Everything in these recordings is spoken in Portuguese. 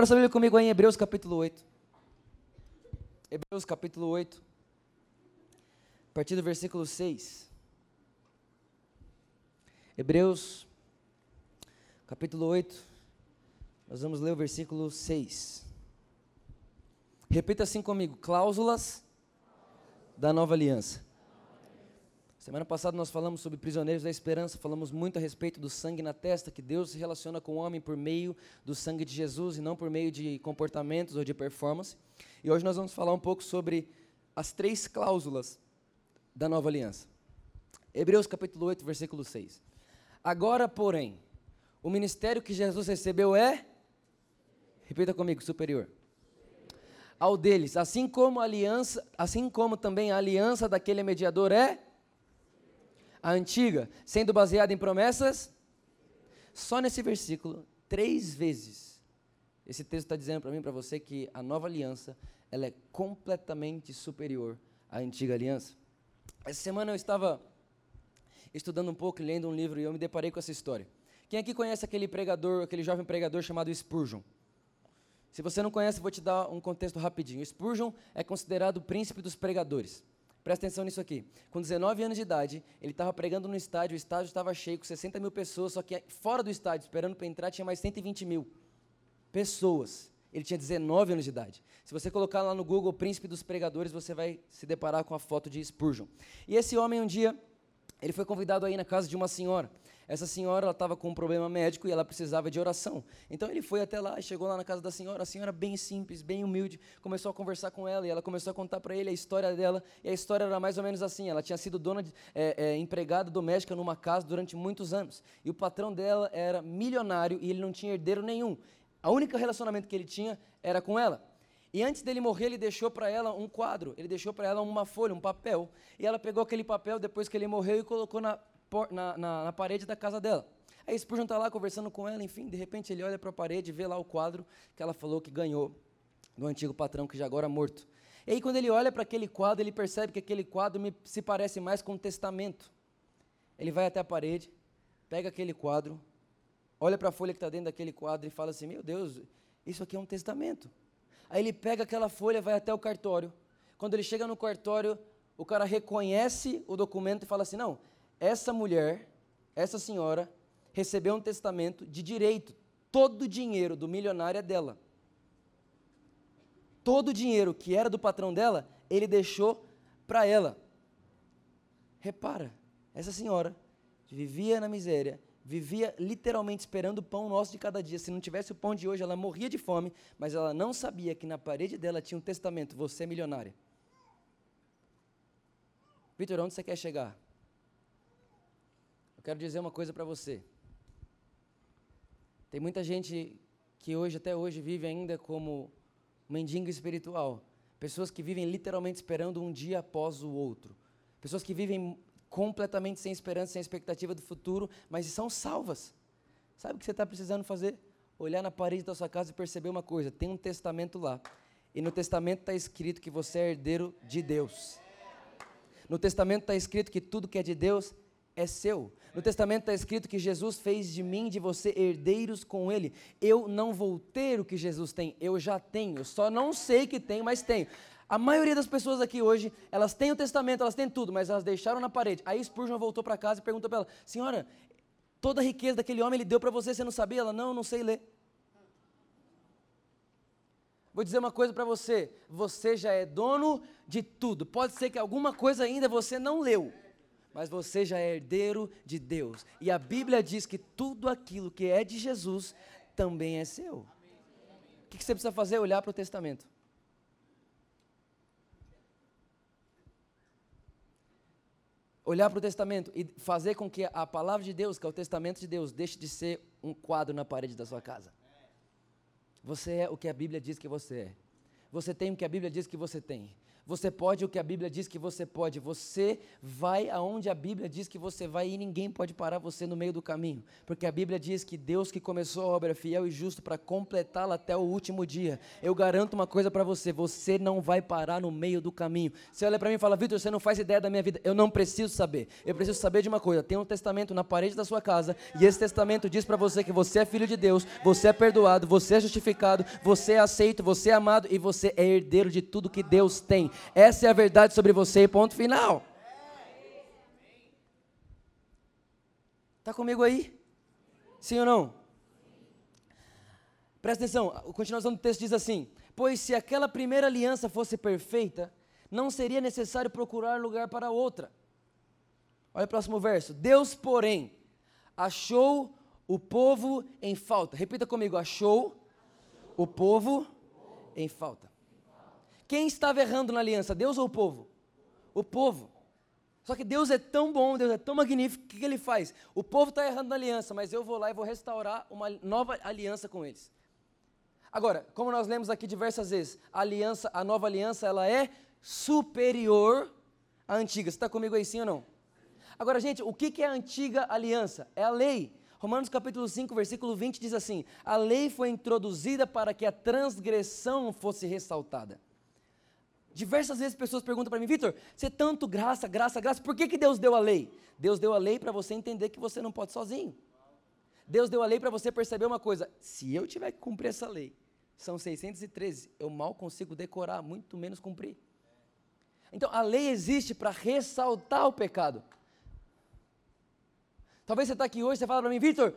Abra sua Bíblia comigo aí em Hebreus capítulo 8. Hebreus capítulo 8. A partir do versículo 6. Hebreus capítulo 8. Nós vamos ler o versículo 6. Repita assim comigo: cláusulas da nova aliança. Semana passada nós falamos sobre prisioneiros da esperança, falamos muito a respeito do sangue na testa, que Deus se relaciona com o homem por meio do sangue de Jesus e não por meio de comportamentos ou de performance. E hoje nós vamos falar um pouco sobre as três cláusulas da nova aliança. Hebreus capítulo 8, versículo 6. Agora, porém, o ministério que Jesus recebeu é repita comigo, superior ao deles, assim como a aliança, assim como também a aliança daquele mediador é a antiga, sendo baseada em promessas? Só nesse versículo, três vezes, esse texto está dizendo para mim, para você, que a nova aliança, ela é completamente superior à antiga aliança. Essa semana eu estava estudando um pouco, lendo um livro, e eu me deparei com essa história. Quem aqui conhece aquele pregador, aquele jovem pregador chamado Spurgeon? Se você não conhece, vou te dar um contexto rapidinho. Spurgeon é considerado o príncipe dos pregadores. Presta atenção nisso aqui. Com 19 anos de idade, ele estava pregando no estádio, o estádio estava cheio, com 60 mil pessoas, só que fora do estádio, esperando para entrar, tinha mais 120 mil pessoas. Ele tinha 19 anos de idade. Se você colocar lá no Google Príncipe dos Pregadores, você vai se deparar com a foto de Spurgeon. E esse homem, um dia, ele foi convidado aí na casa de uma senhora. Essa senhora estava com um problema médico e ela precisava de oração. Então ele foi até lá, chegou lá na casa da senhora, a senhora bem simples, bem humilde, começou a conversar com ela e ela começou a contar para ele a história dela. E a história era mais ou menos assim: ela tinha sido dona, de, é, é, empregada doméstica numa casa durante muitos anos. E o patrão dela era milionário e ele não tinha herdeiro nenhum. A única relacionamento que ele tinha era com ela. E antes dele morrer, ele deixou para ela um quadro, ele deixou para ela uma folha, um papel. E ela pegou aquele papel depois que ele morreu e colocou na na, na, na parede da casa dela. Aí Spurgeon está lá conversando com ela, enfim, de repente ele olha para a parede e vê lá o quadro que ela falou que ganhou do antigo patrão, que já agora é morto. E aí quando ele olha para aquele quadro, ele percebe que aquele quadro me, se parece mais com um testamento. Ele vai até a parede, pega aquele quadro, olha para a folha que está dentro daquele quadro e fala assim, meu Deus, isso aqui é um testamento. Aí ele pega aquela folha, vai até o cartório. Quando ele chega no cartório, o cara reconhece o documento e fala assim, não, essa mulher, essa senhora, recebeu um testamento de direito. Todo o dinheiro do milionário é dela. Todo o dinheiro que era do patrão dela, ele deixou para ela. Repara, essa senhora vivia na miséria, vivia literalmente esperando o pão nosso de cada dia. Se não tivesse o pão de hoje, ela morria de fome, mas ela não sabia que na parede dela tinha um testamento: você é milionária. Vitor, onde você quer chegar? Eu quero dizer uma coisa para você. Tem muita gente que hoje, até hoje, vive ainda como mendigo espiritual. Pessoas que vivem literalmente esperando um dia após o outro. Pessoas que vivem completamente sem esperança, sem expectativa do futuro, mas são salvas. Sabe o que você está precisando fazer? Olhar na parede da sua casa e perceber uma coisa: tem um testamento lá. E no testamento está escrito que você é herdeiro de Deus. No testamento está escrito que tudo que é de Deus é seu. No Testamento está escrito que Jesus fez de mim de você herdeiros com Ele. Eu não vou ter o que Jesus tem, eu já tenho. Só não sei que tenho, mas tenho. A maioria das pessoas aqui hoje, elas têm o testamento, elas têm tudo, mas elas deixaram na parede. Aí Spurgeon voltou para casa e perguntou para ela: Senhora, toda a riqueza daquele homem ele deu para você, você não sabia? Ela: Não, não sei ler. Vou dizer uma coisa para você: você já é dono de tudo. Pode ser que alguma coisa ainda você não leu mas você já é herdeiro de Deus. E a Bíblia diz que tudo aquilo que é de Jesus também é seu. O que você precisa fazer? Olhar para o testamento. olhar para o testamento e fazer com que a palavra de Deus, que é o testamento de Deus, deixe de ser um quadro na parede da sua casa. Você é o que a Bíblia diz que você é. Você tem o que a Bíblia diz que você tem. Você pode o que a Bíblia diz que você pode. Você vai aonde a Bíblia diz que você vai e ninguém pode parar você no meio do caminho. Porque a Bíblia diz que Deus que começou a obra fiel e justo para completá-la até o último dia. Eu garanto uma coisa para você: você não vai parar no meio do caminho. Você olha para mim e fala, Vitor, você não faz ideia da minha vida. Eu não preciso saber. Eu preciso saber de uma coisa: tem um testamento na parede da sua casa e esse testamento diz para você que você é filho de Deus, você é perdoado, você é justificado, você é aceito, você é amado e você é herdeiro de tudo que Deus tem. Essa é a verdade sobre você, ponto final. Está comigo aí? Sim ou não? Presta atenção, a continuação do texto diz assim: Pois se aquela primeira aliança fosse perfeita, não seria necessário procurar lugar para outra. Olha o próximo verso. Deus, porém, achou o povo em falta. Repita comigo: achou o povo em falta. Quem estava errando na aliança, Deus ou o povo? O povo. Só que Deus é tão bom, Deus é tão magnífico, o que, que ele faz? O povo está errando na aliança, mas eu vou lá e vou restaurar uma nova aliança com eles. Agora, como nós lemos aqui diversas vezes, a aliança, a nova aliança, ela é superior à antiga. Você está comigo aí sim ou não? Agora, gente, o que, que é a antiga aliança? É a lei. Romanos capítulo 5, versículo 20 diz assim: A lei foi introduzida para que a transgressão fosse ressaltada. Diversas vezes pessoas perguntam para mim, Vitor, você é tanto graça, graça, graça, por que, que Deus deu a lei? Deus deu a lei para você entender que você não pode sozinho. Deus deu a lei para você perceber uma coisa: se eu tiver que cumprir essa lei, são 613, eu mal consigo decorar, muito menos cumprir. Então a lei existe para ressaltar o pecado. Talvez você está aqui hoje e fala para mim, Vitor,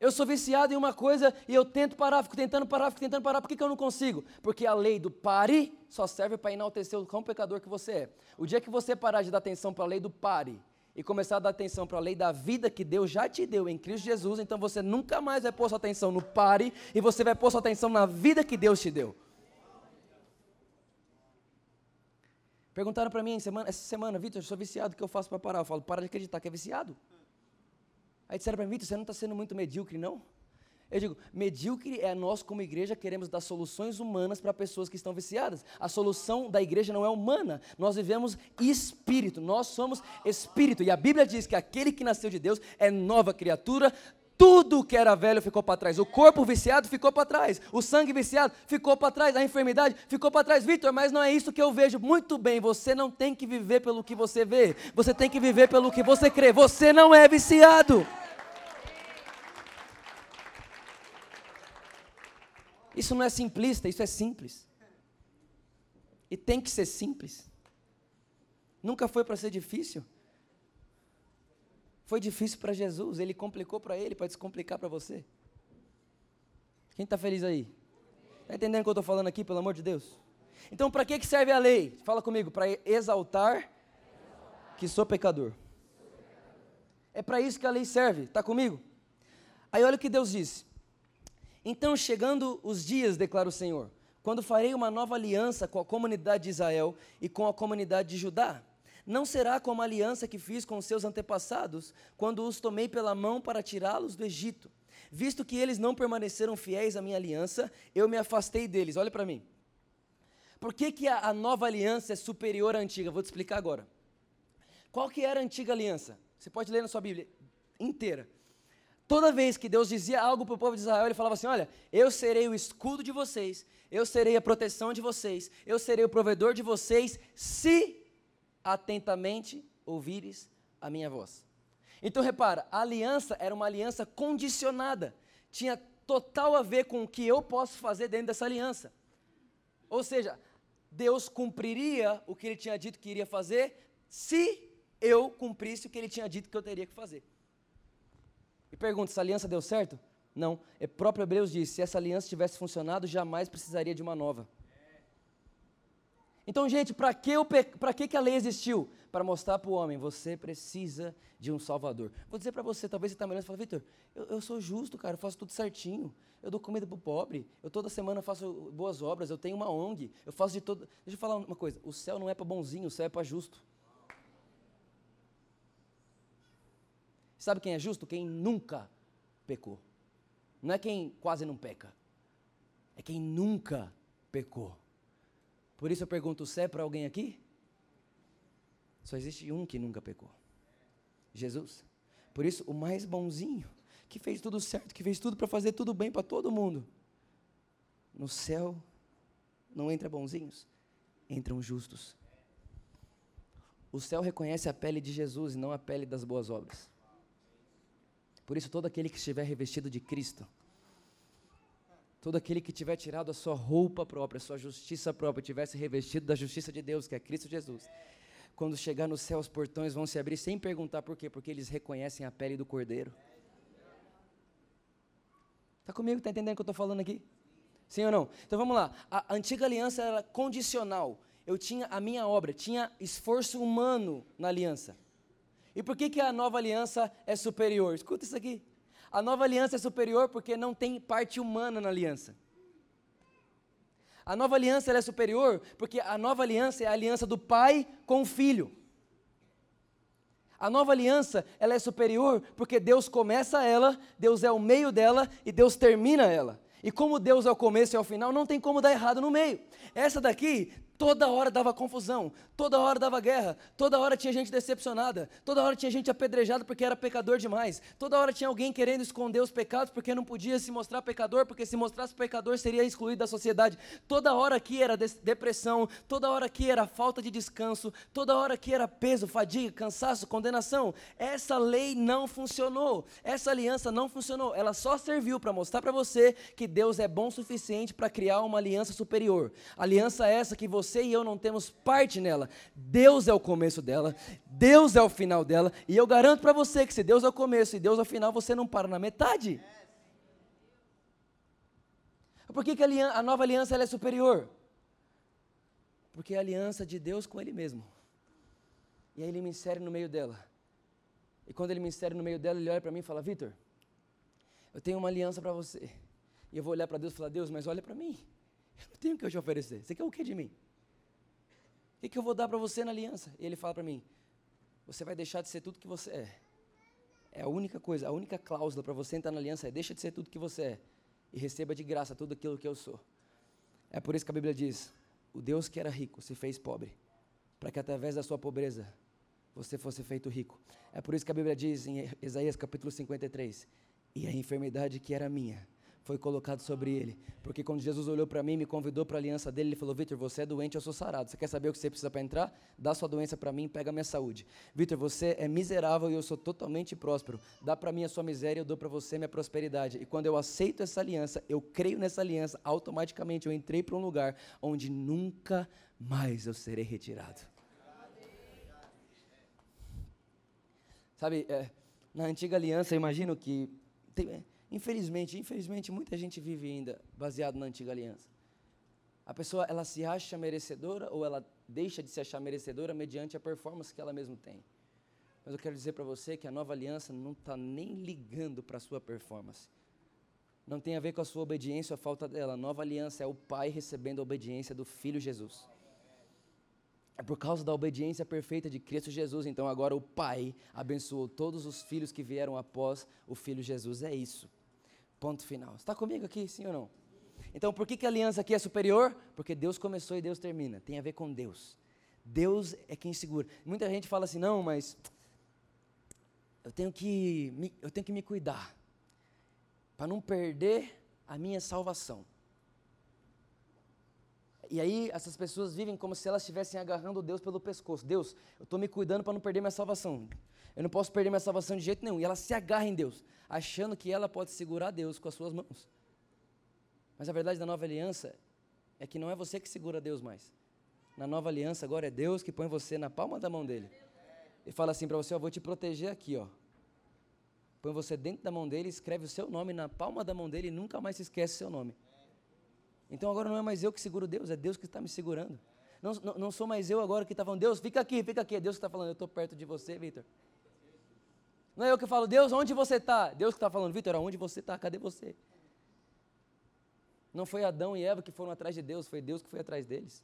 eu sou viciado em uma coisa e eu tento parar, fico tentando parar, fico tentando parar. Por que, que eu não consigo? Porque a lei do pare só serve para enaltecer o quão pecador que você é. O dia que você parar de dar atenção para a lei do pare e começar a dar atenção para a lei da vida que Deus já te deu em Cristo Jesus, então você nunca mais vai pôr sua atenção no pare e você vai pôr sua atenção na vida que Deus te deu. Perguntaram para mim essa semana, Vitor, eu sou viciado, o que eu faço para parar? Eu falo, para de acreditar que é viciado. Aí disseram para mim, Vitor, você não está sendo muito medíocre, não? Eu digo, medíocre é nós como igreja queremos dar soluções humanas para pessoas que estão viciadas. A solução da igreja não é humana. Nós vivemos espírito, nós somos espírito. E a Bíblia diz que aquele que nasceu de Deus é nova criatura. Tudo que era velho ficou para trás. O corpo viciado ficou para trás. O sangue viciado ficou para trás. A enfermidade ficou para trás. Vitor, mas não é isso que eu vejo. Muito bem, você não tem que viver pelo que você vê. Você tem que viver pelo que você crê. Você não é viciado. Isso não é simplista, isso é simples. E tem que ser simples. Nunca foi para ser difícil. Foi difícil para Jesus, ele complicou para ele para descomplicar para você. Quem está feliz aí? Está entendendo o que eu estou falando aqui, pelo amor de Deus? Então, para que, que serve a lei? Fala comigo, para exaltar que sou pecador. É para isso que a lei serve, está comigo? Aí olha o que Deus disse: então, chegando os dias, declara o Senhor, quando farei uma nova aliança com a comunidade de Israel e com a comunidade de Judá. Não será como a aliança que fiz com seus antepassados, quando os tomei pela mão para tirá-los do Egito. Visto que eles não permaneceram fiéis à minha aliança, eu me afastei deles. Olha para mim. Por que, que a, a, nova aliança é superior à antiga? Vou te explicar agora. Qual que era a antiga aliança? Você pode ler na sua Bíblia inteira. Toda vez que Deus dizia algo para o povo de Israel, ele falava assim: Olha, eu serei o escudo de vocês, eu serei a proteção de vocês, eu serei o provedor de vocês, se atentamente ouvires a minha voz. Então repara, a aliança era uma aliança condicionada, tinha total a ver com o que eu posso fazer dentro dessa aliança. Ou seja, Deus cumpriria o que ele tinha dito que iria fazer, se eu cumprisse o que ele tinha dito que eu teria que fazer. E pergunta: essa aliança deu certo? Não. É próprio Hebreus diz: se essa aliança tivesse funcionado, jamais precisaria de uma nova. Então, gente, para que, que, que a lei existiu? Para mostrar para o homem, você precisa de um Salvador. Vou dizer para você, talvez você está olhando e fala, Vitor, eu, eu, sou justo, cara, eu faço tudo certinho. Eu dou comida para o pobre, eu toda semana faço boas obras, eu tenho uma ONG, eu faço de todo... Deixa eu falar uma coisa, o céu não é para bonzinho, o céu é para justo. Sabe quem é justo? Quem nunca pecou. Não é quem quase não peca. É quem nunca pecou. Por isso eu pergunto: se é para alguém aqui? Só existe um que nunca pecou: Jesus. Por isso, o mais bonzinho, que fez tudo certo, que fez tudo para fazer tudo bem para todo mundo. No céu não entra bonzinhos, entram justos. O céu reconhece a pele de Jesus e não a pele das boas obras. Por isso, todo aquele que estiver revestido de Cristo, todo aquele que tiver tirado a sua roupa própria, a sua justiça própria, tivesse revestido da justiça de Deus, que é Cristo Jesus, quando chegar no céu, os portões vão se abrir sem perguntar por quê, porque eles reconhecem a pele do Cordeiro. Está comigo? Está entendendo o que eu estou falando aqui? Sim ou não? Então vamos lá. A antiga aliança era condicional. Eu tinha a minha obra, tinha esforço humano na aliança. E por que, que a nova aliança é superior? Escuta isso aqui. A nova aliança é superior porque não tem parte humana na aliança. A nova aliança é superior porque a nova aliança é a aliança do pai com o filho. A nova aliança, ela é superior porque Deus começa ela, Deus é o meio dela e Deus termina ela. E como Deus é o começo e é o final, não tem como dar errado no meio. Essa daqui Toda hora dava confusão, toda hora dava guerra, toda hora tinha gente decepcionada, toda hora tinha gente apedrejada porque era pecador demais, toda hora tinha alguém querendo esconder os pecados porque não podia se mostrar pecador, porque se mostrasse pecador seria excluído da sociedade. Toda hora aqui era depressão, toda hora aqui era falta de descanso, toda hora aqui era peso, fadiga, cansaço, condenação. Essa lei não funcionou, essa aliança não funcionou, ela só serviu para mostrar para você que Deus é bom o suficiente para criar uma aliança superior. Aliança essa que você você e eu não temos parte nela. Deus é o começo dela, Deus é o final dela, e eu garanto para você que se Deus é o começo e Deus é o final, você não para na metade. Por que, que a, a nova aliança é superior? Porque é a aliança de Deus com Ele mesmo. E aí Ele me insere no meio dela. E quando Ele me insere no meio dela, Ele olha para mim e fala: Vitor, eu tenho uma aliança para você. E eu vou olhar para Deus e falar: Deus, mas olha para mim. Eu não tenho o que eu te oferecer. Você quer o que de mim? O que, que eu vou dar para você na aliança? E ele fala para mim: Você vai deixar de ser tudo que você é. É a única coisa, a única cláusula para você entrar na aliança é: deixa de ser tudo que você é e receba de graça tudo aquilo que eu sou. É por isso que a Bíblia diz: O Deus que era rico se fez pobre, para que através da sua pobreza você fosse feito rico. É por isso que a Bíblia diz em Isaías capítulo 53: E a enfermidade que era minha foi colocado sobre ele. Porque quando Jesus olhou para mim, me convidou para a aliança dele, ele falou: Vitor, você é doente, eu sou sarado. Você quer saber o que você precisa para entrar? Dá sua doença para mim, pega a minha saúde. Vitor, você é miserável e eu sou totalmente próspero. Dá para mim a sua miséria, eu dou para você minha prosperidade. E quando eu aceito essa aliança, eu creio nessa aliança, automaticamente eu entrei para um lugar onde nunca mais eu serei retirado. Sabe, é, na antiga aliança, imagino que. Tem, Infelizmente, infelizmente, muita gente vive ainda baseado na antiga aliança. A pessoa, ela se acha merecedora ou ela deixa de se achar merecedora mediante a performance que ela mesma tem. Mas eu quero dizer para você que a nova aliança não está nem ligando para a sua performance. Não tem a ver com a sua obediência ou a falta dela. A nova aliança é o Pai recebendo a obediência do Filho Jesus. É por causa da obediência perfeita de Cristo Jesus. Então agora o Pai abençoou todos os filhos que vieram após o Filho Jesus. É isso. Ponto final. Está comigo aqui, sim ou não? Então, por que, que a aliança aqui é superior? Porque Deus começou e Deus termina. Tem a ver com Deus. Deus é quem segura. Muita gente fala assim, não, mas eu tenho que me, eu tenho que me cuidar para não perder a minha salvação. E aí essas pessoas vivem como se elas estivessem agarrando Deus pelo pescoço. Deus, eu estou me cuidando para não perder minha salvação. Eu não posso perder minha salvação de jeito nenhum. E ela se agarra em Deus, achando que ela pode segurar Deus com as suas mãos. Mas a verdade da nova aliança é que não é você que segura Deus mais. Na nova aliança agora é Deus que põe você na palma da mão dele. E fala assim para você, ó, vou te proteger aqui, ó. Põe você dentro da mão dele, escreve o seu nome na palma da mão dele e nunca mais se esquece o seu nome. Então agora não é mais eu que seguro Deus, é Deus que está me segurando. Não, não, não, sou mais eu agora que está falando, Deus, fica aqui, fica aqui. É Deus que está falando, eu estou perto de você, Vitor. Não é eu que falo, Deus, onde você está? Deus que está falando, Vitor, onde você está? Cadê você? Não foi Adão e Eva que foram atrás de Deus, foi Deus que foi atrás deles.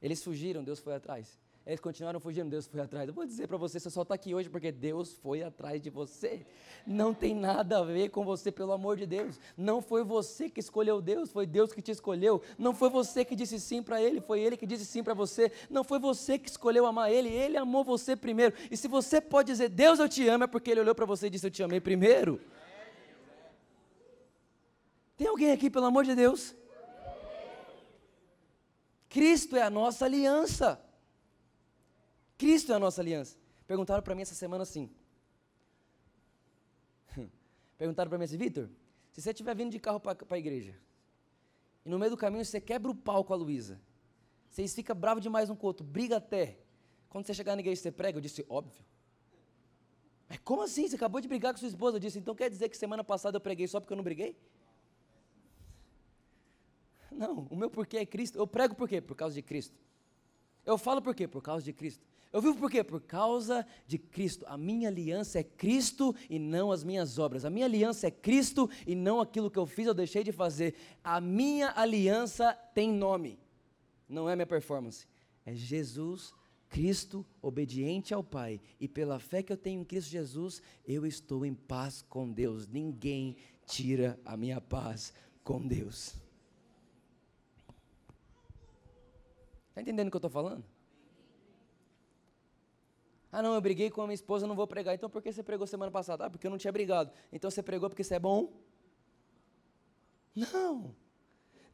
Eles fugiram, Deus foi atrás. Eles continuaram fugindo, Deus foi atrás. Eu vou dizer para você, você só está aqui hoje porque Deus foi atrás de você. Não tem nada a ver com você, pelo amor de Deus. Não foi você que escolheu Deus, foi Deus que te escolheu. Não foi você que disse sim para Ele, foi Ele que disse sim para você. Não foi você que escolheu amar Ele, Ele amou você primeiro. E se você pode dizer, Deus eu te amo, é porque Ele olhou para você e disse, eu te amei primeiro. Tem alguém aqui, pelo amor de Deus? Cristo é a nossa aliança. Cristo é a nossa aliança. Perguntaram para mim essa semana assim. Perguntaram para mim assim, Vitor, se você estiver vindo de carro para a igreja, e no meio do caminho você quebra o pau com a Luísa, vocês ficam bravos demais um com o outro, briga até. Quando você chegar na igreja você prega, eu disse, óbvio. Mas como assim? Você acabou de brigar com sua esposa? Eu disse, então quer dizer que semana passada eu preguei só porque eu não briguei? Não, o meu porquê é Cristo. Eu prego por quê? Por causa de Cristo. Eu falo por quê? Por causa de Cristo. Eu vivo por quê? Por causa de Cristo. A minha aliança é Cristo e não as minhas obras. A minha aliança é Cristo e não aquilo que eu fiz ou deixei de fazer. A minha aliança tem nome. Não é minha performance. É Jesus Cristo, obediente ao Pai, e pela fé que eu tenho em Cristo Jesus, eu estou em paz com Deus. Ninguém tira a minha paz com Deus. Está entendendo o que eu estou falando? Ah, não, eu briguei com a minha esposa, não vou pregar. Então por que você pregou semana passada? Ah, porque eu não tinha brigado. Então você pregou porque você é bom? Não.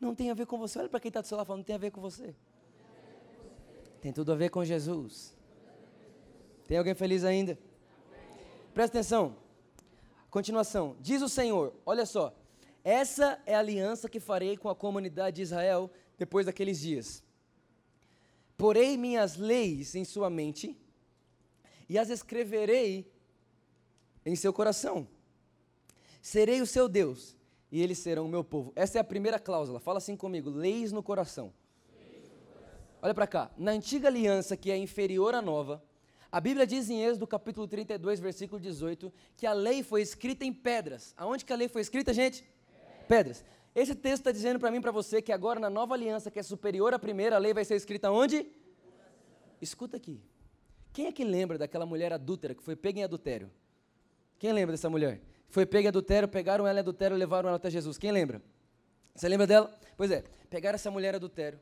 Não tem a ver com você. Olha para quem está do seu lado falando, não tem a ver com você. Tem tudo a ver com Jesus. Tem alguém feliz ainda? Presta atenção. Continuação. Diz o Senhor: Olha só. Essa é a aliança que farei com a comunidade de Israel depois daqueles dias. Porei minhas leis em sua mente e as escreverei em seu coração. Serei o seu Deus e eles serão o meu povo. Essa é a primeira cláusula. Fala assim comigo: leis no coração. Olha para cá. Na antiga aliança, que é inferior à nova, a Bíblia diz em Êxodo capítulo 32, versículo 18, que a lei foi escrita em pedras. Aonde que a lei foi escrita, gente? Pedras. Esse texto está dizendo para mim para você que agora na nova aliança, que é superior à primeira, a lei vai ser escrita onde? Escuta aqui. Quem é que lembra daquela mulher adúltera que foi pega em adultério? Quem lembra dessa mulher? Foi pega em adultério, pegaram ela em adultério e levaram ela até Jesus. Quem lembra? Você lembra dela? Pois é, pegaram essa mulher adultério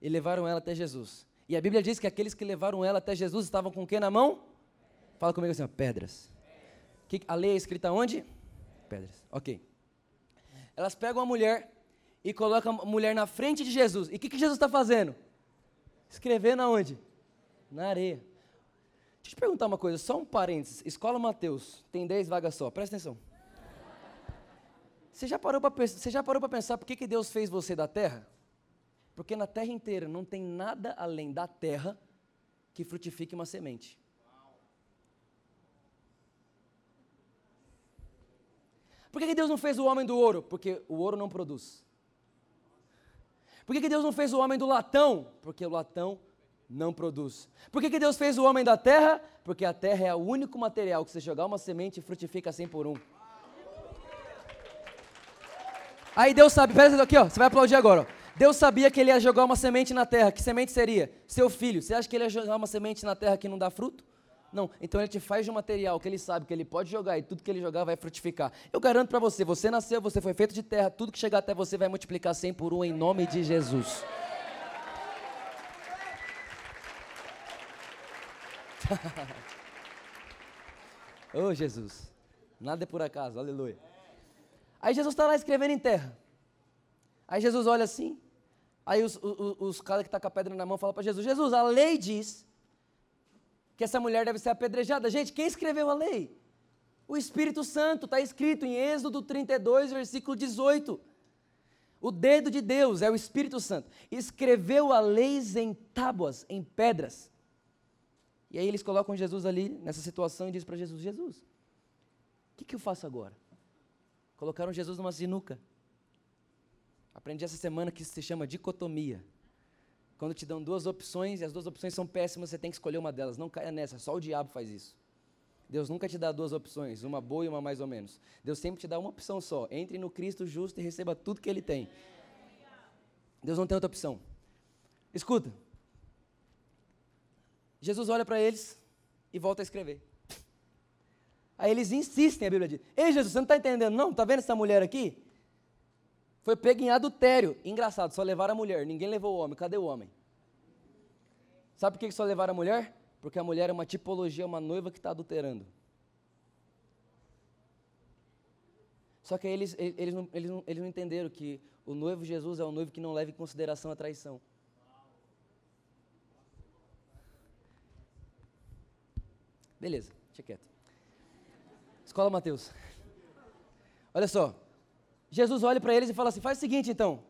e levaram ela até Jesus. E a Bíblia diz que aqueles que levaram ela até Jesus estavam com o que na mão? Fala comigo assim, ó, pedras. Que, a lei é escrita onde? Pedras. Ok. Elas pegam a mulher e colocam a mulher na frente de Jesus. E o que, que Jesus está fazendo? Escrevendo aonde? Na areia. Deixa eu te perguntar uma coisa, só um parênteses. Escola Mateus, tem 10 vagas só, presta atenção. Você já parou para pensar por que, que Deus fez você da terra? Porque na terra inteira não tem nada além da terra que frutifique uma semente. Por que, que Deus não fez o homem do ouro? Porque o ouro não produz. Por que, que Deus não fez o homem do latão? Porque o latão não produz. Por que, que Deus fez o homem da terra? Porque a terra é o único material que você jogar uma semente frutifica 100 por um. Aí Deus sabe, pera aqui, ó, você vai aplaudir agora. Ó. Deus sabia que ele ia jogar uma semente na terra. Que semente seria? Seu filho. Você acha que ele ia jogar uma semente na terra que não dá fruto? Não, então ele te faz de um material que ele sabe que ele pode jogar e tudo que ele jogar vai frutificar. Eu garanto para você, você nasceu, você foi feito de terra, tudo que chegar até você vai multiplicar 100 por um em nome de Jesus. oh Jesus, nada é por acaso, aleluia. Aí Jesus está lá escrevendo em terra. Aí Jesus olha assim, aí os, os, os caras que estão tá com a pedra na mão falam para Jesus: Jesus, a lei diz que essa mulher deve ser apedrejada. Gente, quem escreveu a lei? O Espírito Santo, está escrito em Êxodo 32, versículo 18. O dedo de Deus é o Espírito Santo. Escreveu a lei em tábuas, em pedras. E aí eles colocam Jesus ali nessa situação e dizem para Jesus: Jesus, o que, que eu faço agora? Colocaram Jesus numa sinuca. Aprendi essa semana que se chama dicotomia. Quando te dão duas opções e as duas opções são péssimas, você tem que escolher uma delas. Não caia nessa, só o diabo faz isso. Deus nunca te dá duas opções, uma boa e uma mais ou menos. Deus sempre te dá uma opção só. Entre no Cristo justo e receba tudo que Ele tem. Deus não tem outra opção. Escuta. Jesus olha para eles e volta a escrever. Aí eles insistem, a Bíblia diz: Ei, Jesus, você não está entendendo, não? Está vendo essa mulher aqui? Foi pega em adultério. Engraçado, só levaram a mulher, ninguém levou o homem. Cadê o homem? Sabe por que só levaram a mulher? Porque a mulher é uma tipologia, uma noiva que está adulterando. Só que eles, eles, não, eles, não, eles não entenderam que o noivo Jesus é o noivo que não leva em consideração a traição. Beleza, deixa quieto. Escola Mateus. Olha só. Jesus olha para eles e fala assim: faz o seguinte então.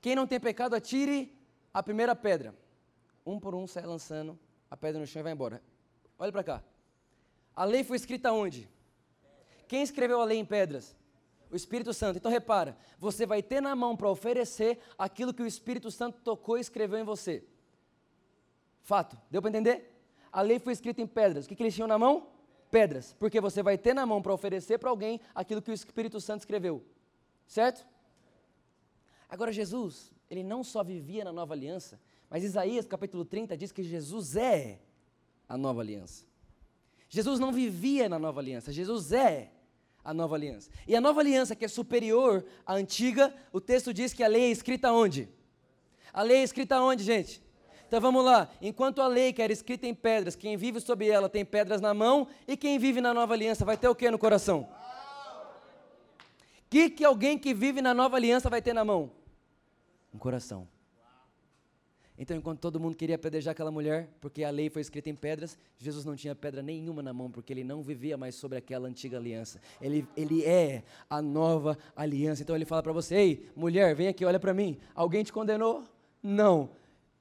Quem não tem pecado, atire a primeira pedra. Um por um sai lançando a pedra no chão e vai embora. Olha para cá. A lei foi escrita onde? Quem escreveu a lei em pedras? O Espírito Santo. Então repara, você vai ter na mão para oferecer aquilo que o Espírito Santo tocou e escreveu em você. Fato. Deu para entender? A lei foi escrita em pedras. O que, que eles tinham na mão? Pedras. Porque você vai ter na mão para oferecer para alguém aquilo que o Espírito Santo escreveu. Certo? Agora, Jesus, ele não só vivia na nova aliança, mas Isaías capítulo 30 diz que Jesus é a nova aliança. Jesus não vivia na nova aliança, Jesus é a nova aliança. E a nova aliança, que é superior à antiga, o texto diz que a lei é escrita onde? A lei é escrita onde, gente? Então vamos lá. Enquanto a lei que era escrita em pedras, quem vive sob ela tem pedras na mão, e quem vive na nova aliança vai ter o que no coração? O que, que alguém que vive na nova aliança vai ter na mão? Um coração. Então, enquanto todo mundo queria apedrejar aquela mulher, porque a lei foi escrita em pedras, Jesus não tinha pedra nenhuma na mão, porque ele não vivia mais sobre aquela antiga aliança. Ele, ele é a nova aliança. Então, ele fala para você: Ei, mulher, vem aqui, olha para mim. Alguém te condenou? Não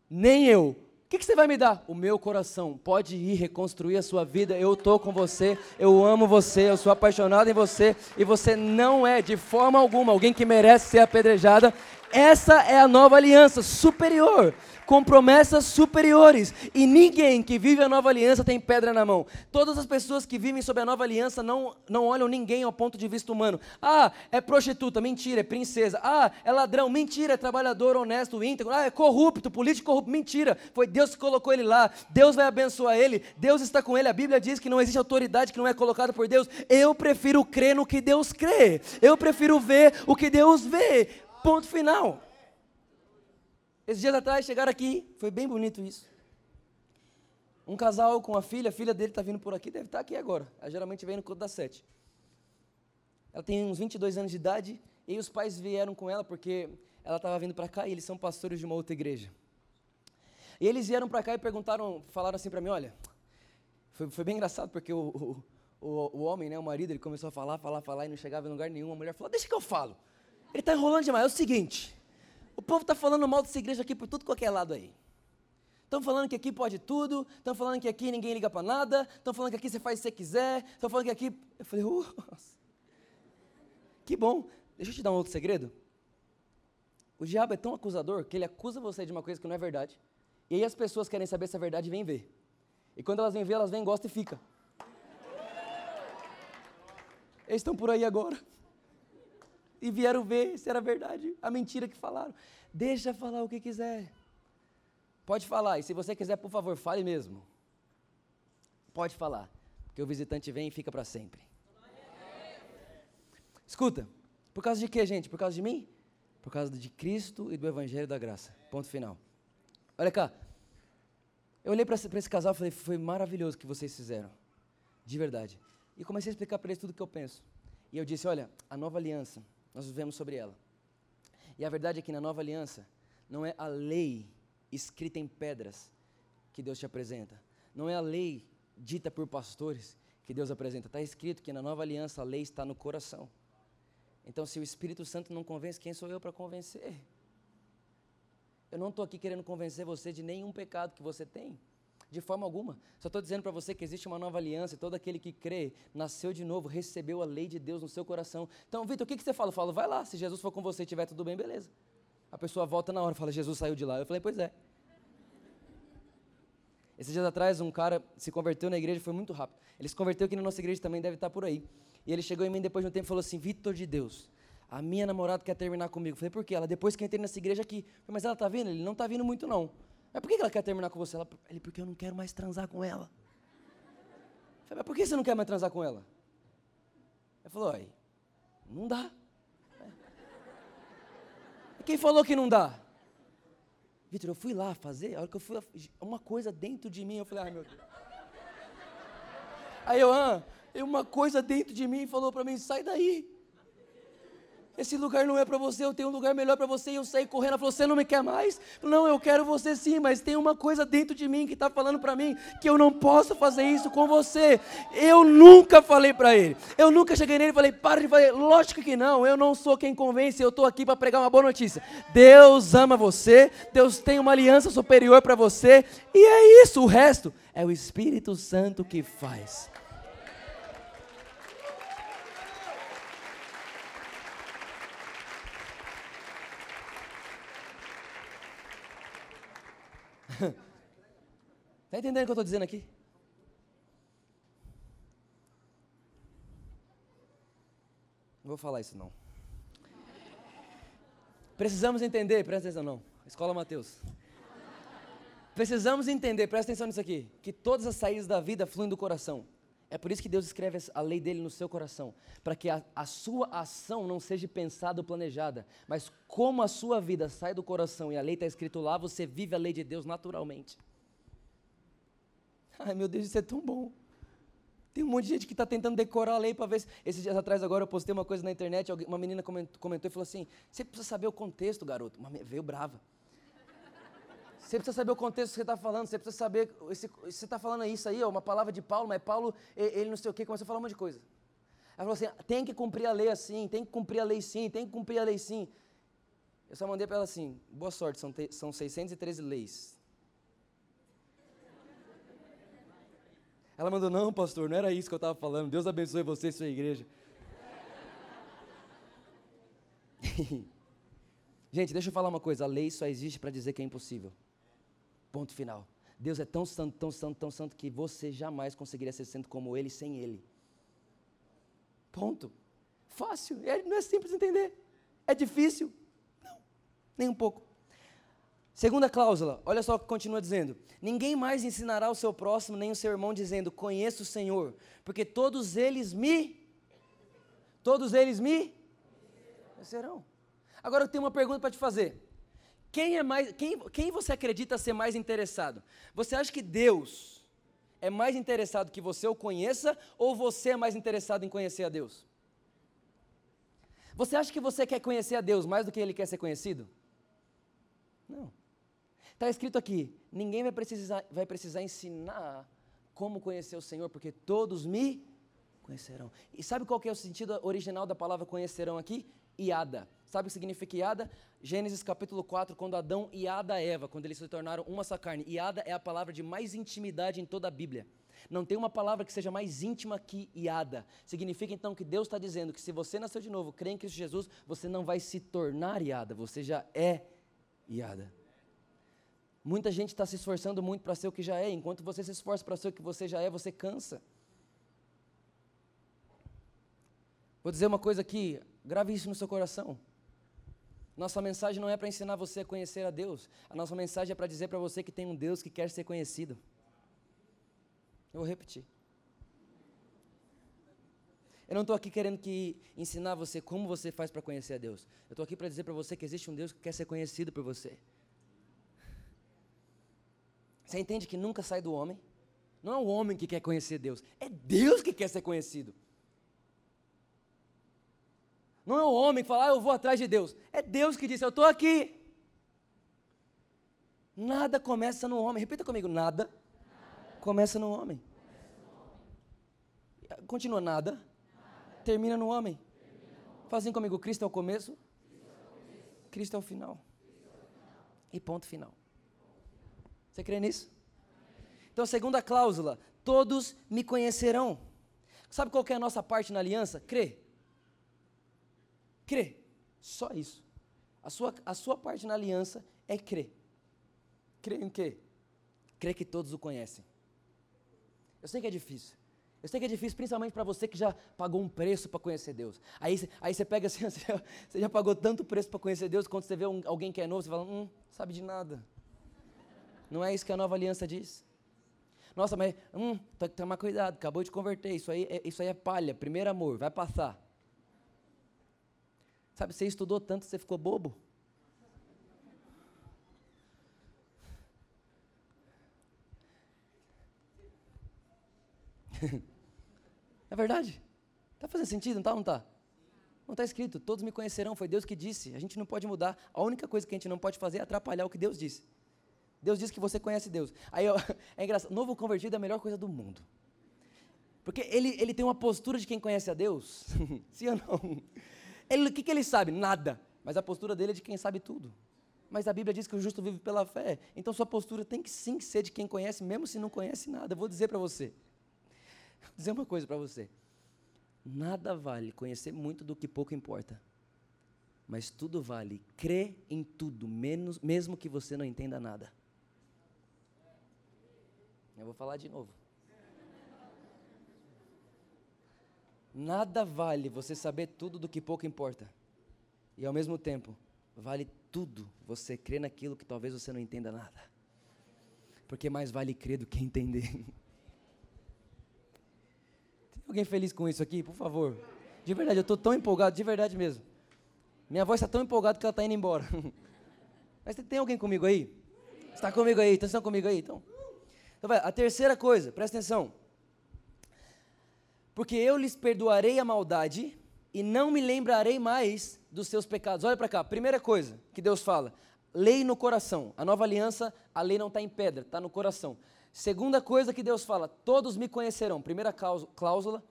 nem eu. O que, que, você vai me dar? O meu coração. Pode ir reconstruir a sua vida. Eu estou com você. Eu amo você. Eu sou apaixonado em você. E você não é, de forma alguma, alguém que merece ser apedrejada. Essa é a nova aliança superior com promessas superiores. E ninguém que vive a nova aliança tem pedra na mão. Todas as pessoas que vivem sob a nova aliança não, não olham ninguém ao ponto de vista humano. Ah, é prostituta, mentira, é princesa. Ah, é ladrão, mentira, é trabalhador honesto, íntegro. Ah, é corrupto, político corrupto, mentira. Foi Deus que colocou ele lá. Deus vai abençoar ele. Deus está com ele. A Bíblia diz que não existe autoridade que não é colocada por Deus. Eu prefiro crer no que Deus crê. Eu prefiro ver o que Deus vê. Ponto final. Esses dias atrás chegaram aqui, foi bem bonito isso. Um casal com a filha, a filha dele está vindo por aqui, deve estar tá aqui agora. Ela geralmente vem no culto das sete. Ela tem uns 22 anos de idade e os pais vieram com ela porque ela estava vindo para cá e eles são pastores de uma outra igreja. E eles vieram para cá e perguntaram, falaram assim para mim, olha, foi, foi, bem engraçado porque o, o, o, homem, né, o marido, ele começou a falar, falar, falar e não chegava em lugar nenhum. A mulher falou, deixa que eu falo. Ele está enrolando demais. É o seguinte, o povo está falando mal dessa igreja aqui por tudo qualquer lado aí. Estão falando que aqui pode tudo, estão falando que aqui ninguém liga para nada, estão falando que aqui você faz o que você quiser, estão falando que aqui. Eu falei, uh, que bom. Deixa eu te dar um outro segredo. O diabo é tão acusador que ele acusa você de uma coisa que não é verdade. E aí as pessoas querem saber se é verdade e vêm ver. E quando elas vêm ver, elas vêm, gostam e fica. Eles estão por aí agora e vieram ver se era verdade a mentira que falaram. Deixa falar o que quiser. Pode falar, e se você quiser, por favor, fale mesmo. Pode falar, porque o visitante vem e fica para sempre. Escuta, por causa de quê, gente? Por causa de mim? Por causa de Cristo e do Evangelho da Graça. Ponto final. Olha cá. Eu olhei para esse casal e falei, foi maravilhoso o que vocês fizeram. De verdade. E comecei a explicar para eles tudo o que eu penso. E eu disse, olha, a nova aliança nós vivemos sobre ela. E a verdade é que na nova aliança, não é a lei escrita em pedras que Deus te apresenta. Não é a lei dita por pastores que Deus apresenta. Está escrito que na nova aliança a lei está no coração. Então, se o Espírito Santo não convence, quem sou eu para convencer? Eu não estou aqui querendo convencer você de nenhum pecado que você tem. De forma alguma. Só estou dizendo para você que existe uma nova aliança e todo aquele que crê, nasceu de novo, recebeu a lei de Deus no seu coração. Então, Vitor, o que, que você fala? Eu falo, vai lá, se Jesus for com você e estiver tudo bem, beleza. A pessoa volta na hora e fala, Jesus saiu de lá. Eu falei, pois é. Esses dias atrás, um cara se converteu na igreja, foi muito rápido. Ele se converteu aqui na nossa igreja também, deve estar por aí. E ele chegou em mim depois de um tempo e falou assim: Vitor de Deus, a minha namorada quer terminar comigo. Eu falei, por quê? Ela, depois que eu entrei nessa igreja aqui. Falei, mas ela está vindo? Ele não está vindo muito, não. Mas por que ela quer terminar com você? Ela, ele, porque eu não quero mais transar com ela. Eu falei, mas por que você não quer mais transar com ela? Ele falou, aí, não dá. E quem falou que não dá? Vitor, eu fui lá fazer, a hora que eu fui, uma coisa dentro de mim, eu falei, ai meu Deus. Aí eu, ah, uma coisa dentro de mim falou para mim, sai daí. Esse lugar não é para você, eu tenho um lugar melhor para você. E eu saí correndo, ela falou: Você não me quer mais? Não, eu quero você sim, mas tem uma coisa dentro de mim que está falando para mim que eu não posso fazer isso com você. Eu nunca falei para ele. Eu nunca cheguei nele e falei: Para de fazer. Lógico que não, eu não sou quem convence, eu estou aqui para pregar uma boa notícia. Deus ama você, Deus tem uma aliança superior para você, e é isso. O resto é o Espírito Santo que faz. Está entendendo o que eu estou dizendo aqui? Não vou falar isso não. Precisamos entender, presta atenção não. Escola Mateus. Precisamos entender, presta atenção nisso aqui, que todas as saídas da vida fluem do coração. É por isso que Deus escreve a lei dele no seu coração, para que a, a, sua ação não seja pensada ou planejada, mas como a sua vida sai do coração e a lei está escrito lá, você vive a lei de Deus naturalmente. Ai meu Deus, isso é tão bom. Tem um monte de gente que está tentando decorar a lei para ver se. Esses dias atrás, agora, eu postei uma coisa na internet, uma menina comentou e falou assim: Você precisa saber o contexto, garoto. Uma, veio brava. Você precisa saber o contexto que você está falando, você precisa saber. Esse, você está falando isso aí, ó, uma palavra de Paulo, mas Paulo, ele não sei o que, começou a falar um monte de coisa. Ela falou assim: tem que cumprir a lei assim, tem que cumprir a lei sim, tem que cumprir a lei sim. Eu só mandei para ela assim: boa sorte, são, te, são 613 leis. Ela mandou: Não, pastor, não era isso que eu estava falando. Deus abençoe você e sua igreja. Gente, deixa eu falar uma coisa: a lei só existe para dizer que é impossível. Ponto final. Deus é tão santo, tão santo, tão santo que você jamais conseguiria ser santo como Ele sem Ele. Ponto. Fácil. É, não é simples entender. É difícil? Não, nem um pouco. Segunda cláusula, olha só o que continua dizendo: Ninguém mais ensinará o seu próximo nem o seu irmão, dizendo: Conheço o Senhor, porque todos eles me. Todos eles me conhecerão. Agora eu tenho uma pergunta para te fazer. Quem é mais, quem, quem você acredita ser mais interessado? Você acha que Deus é mais interessado que você o conheça ou você é mais interessado em conhecer a Deus? Você acha que você quer conhecer a Deus mais do que ele quer ser conhecido? Não. Está escrito aqui: ninguém vai precisar, vai precisar ensinar como conhecer o Senhor, porque todos me conhecerão. E sabe qual que é o sentido original da palavra conhecerão aqui? Iada. Sabe o que significa Iada? Gênesis capítulo 4, quando Adão e Ada Eva, quando eles se tornaram uma só carne. Iada é a palavra de mais intimidade em toda a Bíblia. Não tem uma palavra que seja mais íntima que Iada. Significa então que Deus está dizendo que se você nasceu de novo, crê em Cristo Jesus, você não vai se tornar Iada, você já é Iada. Muita gente está se esforçando muito para ser o que já é, enquanto você se esforça para ser o que você já é, você cansa. Vou dizer uma coisa aqui, grave isso no seu coração. Nossa mensagem não é para ensinar você a conhecer a Deus, a nossa mensagem é para dizer para você que tem um Deus que quer ser conhecido. Eu vou repetir. Eu não estou aqui querendo que ensinar você como você faz para conhecer a Deus. Eu estou aqui para dizer para você que existe um Deus que quer ser conhecido por você. Você entende que nunca sai do homem? Não é o homem que quer conhecer Deus, é Deus que quer ser conhecido. Não é o homem que fala, ah, eu vou atrás de Deus. É Deus que diz, eu estou aqui. Nada começa no homem. Repita comigo, nada. Começa, no homem. Continua, nada. Termina no homem. Fala assim comigo, Cristo é o começo, Cristo é o final. E ponto final. Você crê nisso? Então, a segunda cláusula: todos me conhecerão. Sabe qual é a nossa parte na aliança? Crê. Crê. Só isso. A sua, a sua parte na aliança é crer. Crer em quê? Crer que todos o conhecem. Eu sei que é difícil. Eu sei que é difícil, principalmente para você que já pagou um preço para conhecer Deus. Aí, aí você pega assim, você já, você já pagou tanto preço para conhecer Deus, quando você vê um, alguém que é novo, você fala, hum, sabe de nada. Não é isso que a nova aliança diz? Nossa, mas hum, tem que tomar cuidado, acabou de converter, isso aí, é, isso aí é palha, primeiro amor, vai passar. Sabe, você estudou tanto, você ficou bobo? é verdade? Está fazendo sentido, não está não está? Não está escrito, todos me conhecerão, foi Deus que disse. A gente não pode mudar. A única coisa que a gente não pode fazer é atrapalhar o que Deus disse. Deus disse que você conhece Deus. Aí é engraçado, novo convertido é a melhor coisa do mundo. Porque ele, ele tem uma postura de quem conhece a Deus. Sim ou não? Ele, o que, que ele sabe? Nada. Mas a postura dele é de quem sabe tudo. Mas a Bíblia diz que o justo vive pela fé. Então sua postura tem que sim ser de quem conhece, mesmo se não conhece nada. Eu vou dizer para você. Vou dizer uma coisa para você. Nada vale conhecer muito do que pouco importa. Mas tudo vale crer em tudo, menos, mesmo que você não entenda nada. Eu vou falar de novo. Nada vale você saber tudo do que pouco importa. E ao mesmo tempo, vale tudo você crer naquilo que talvez você não entenda nada. Porque mais vale crer do que entender. Alguém feliz com isso aqui, por favor? De verdade, eu estou tão empolgado, de verdade mesmo. Minha voz está tão empolgada que ela está indo embora. Mas tem alguém comigo aí? Está comigo aí? Estão comigo aí? Então, então vai, a terceira coisa, presta atenção. Porque eu lhes perdoarei a maldade e não me lembrarei mais dos seus pecados. Olha para cá, primeira coisa que Deus fala: lei no coração. A nova aliança, a lei não está em pedra, está no coração. Segunda coisa que Deus fala: todos me conhecerão. Primeira cláusula,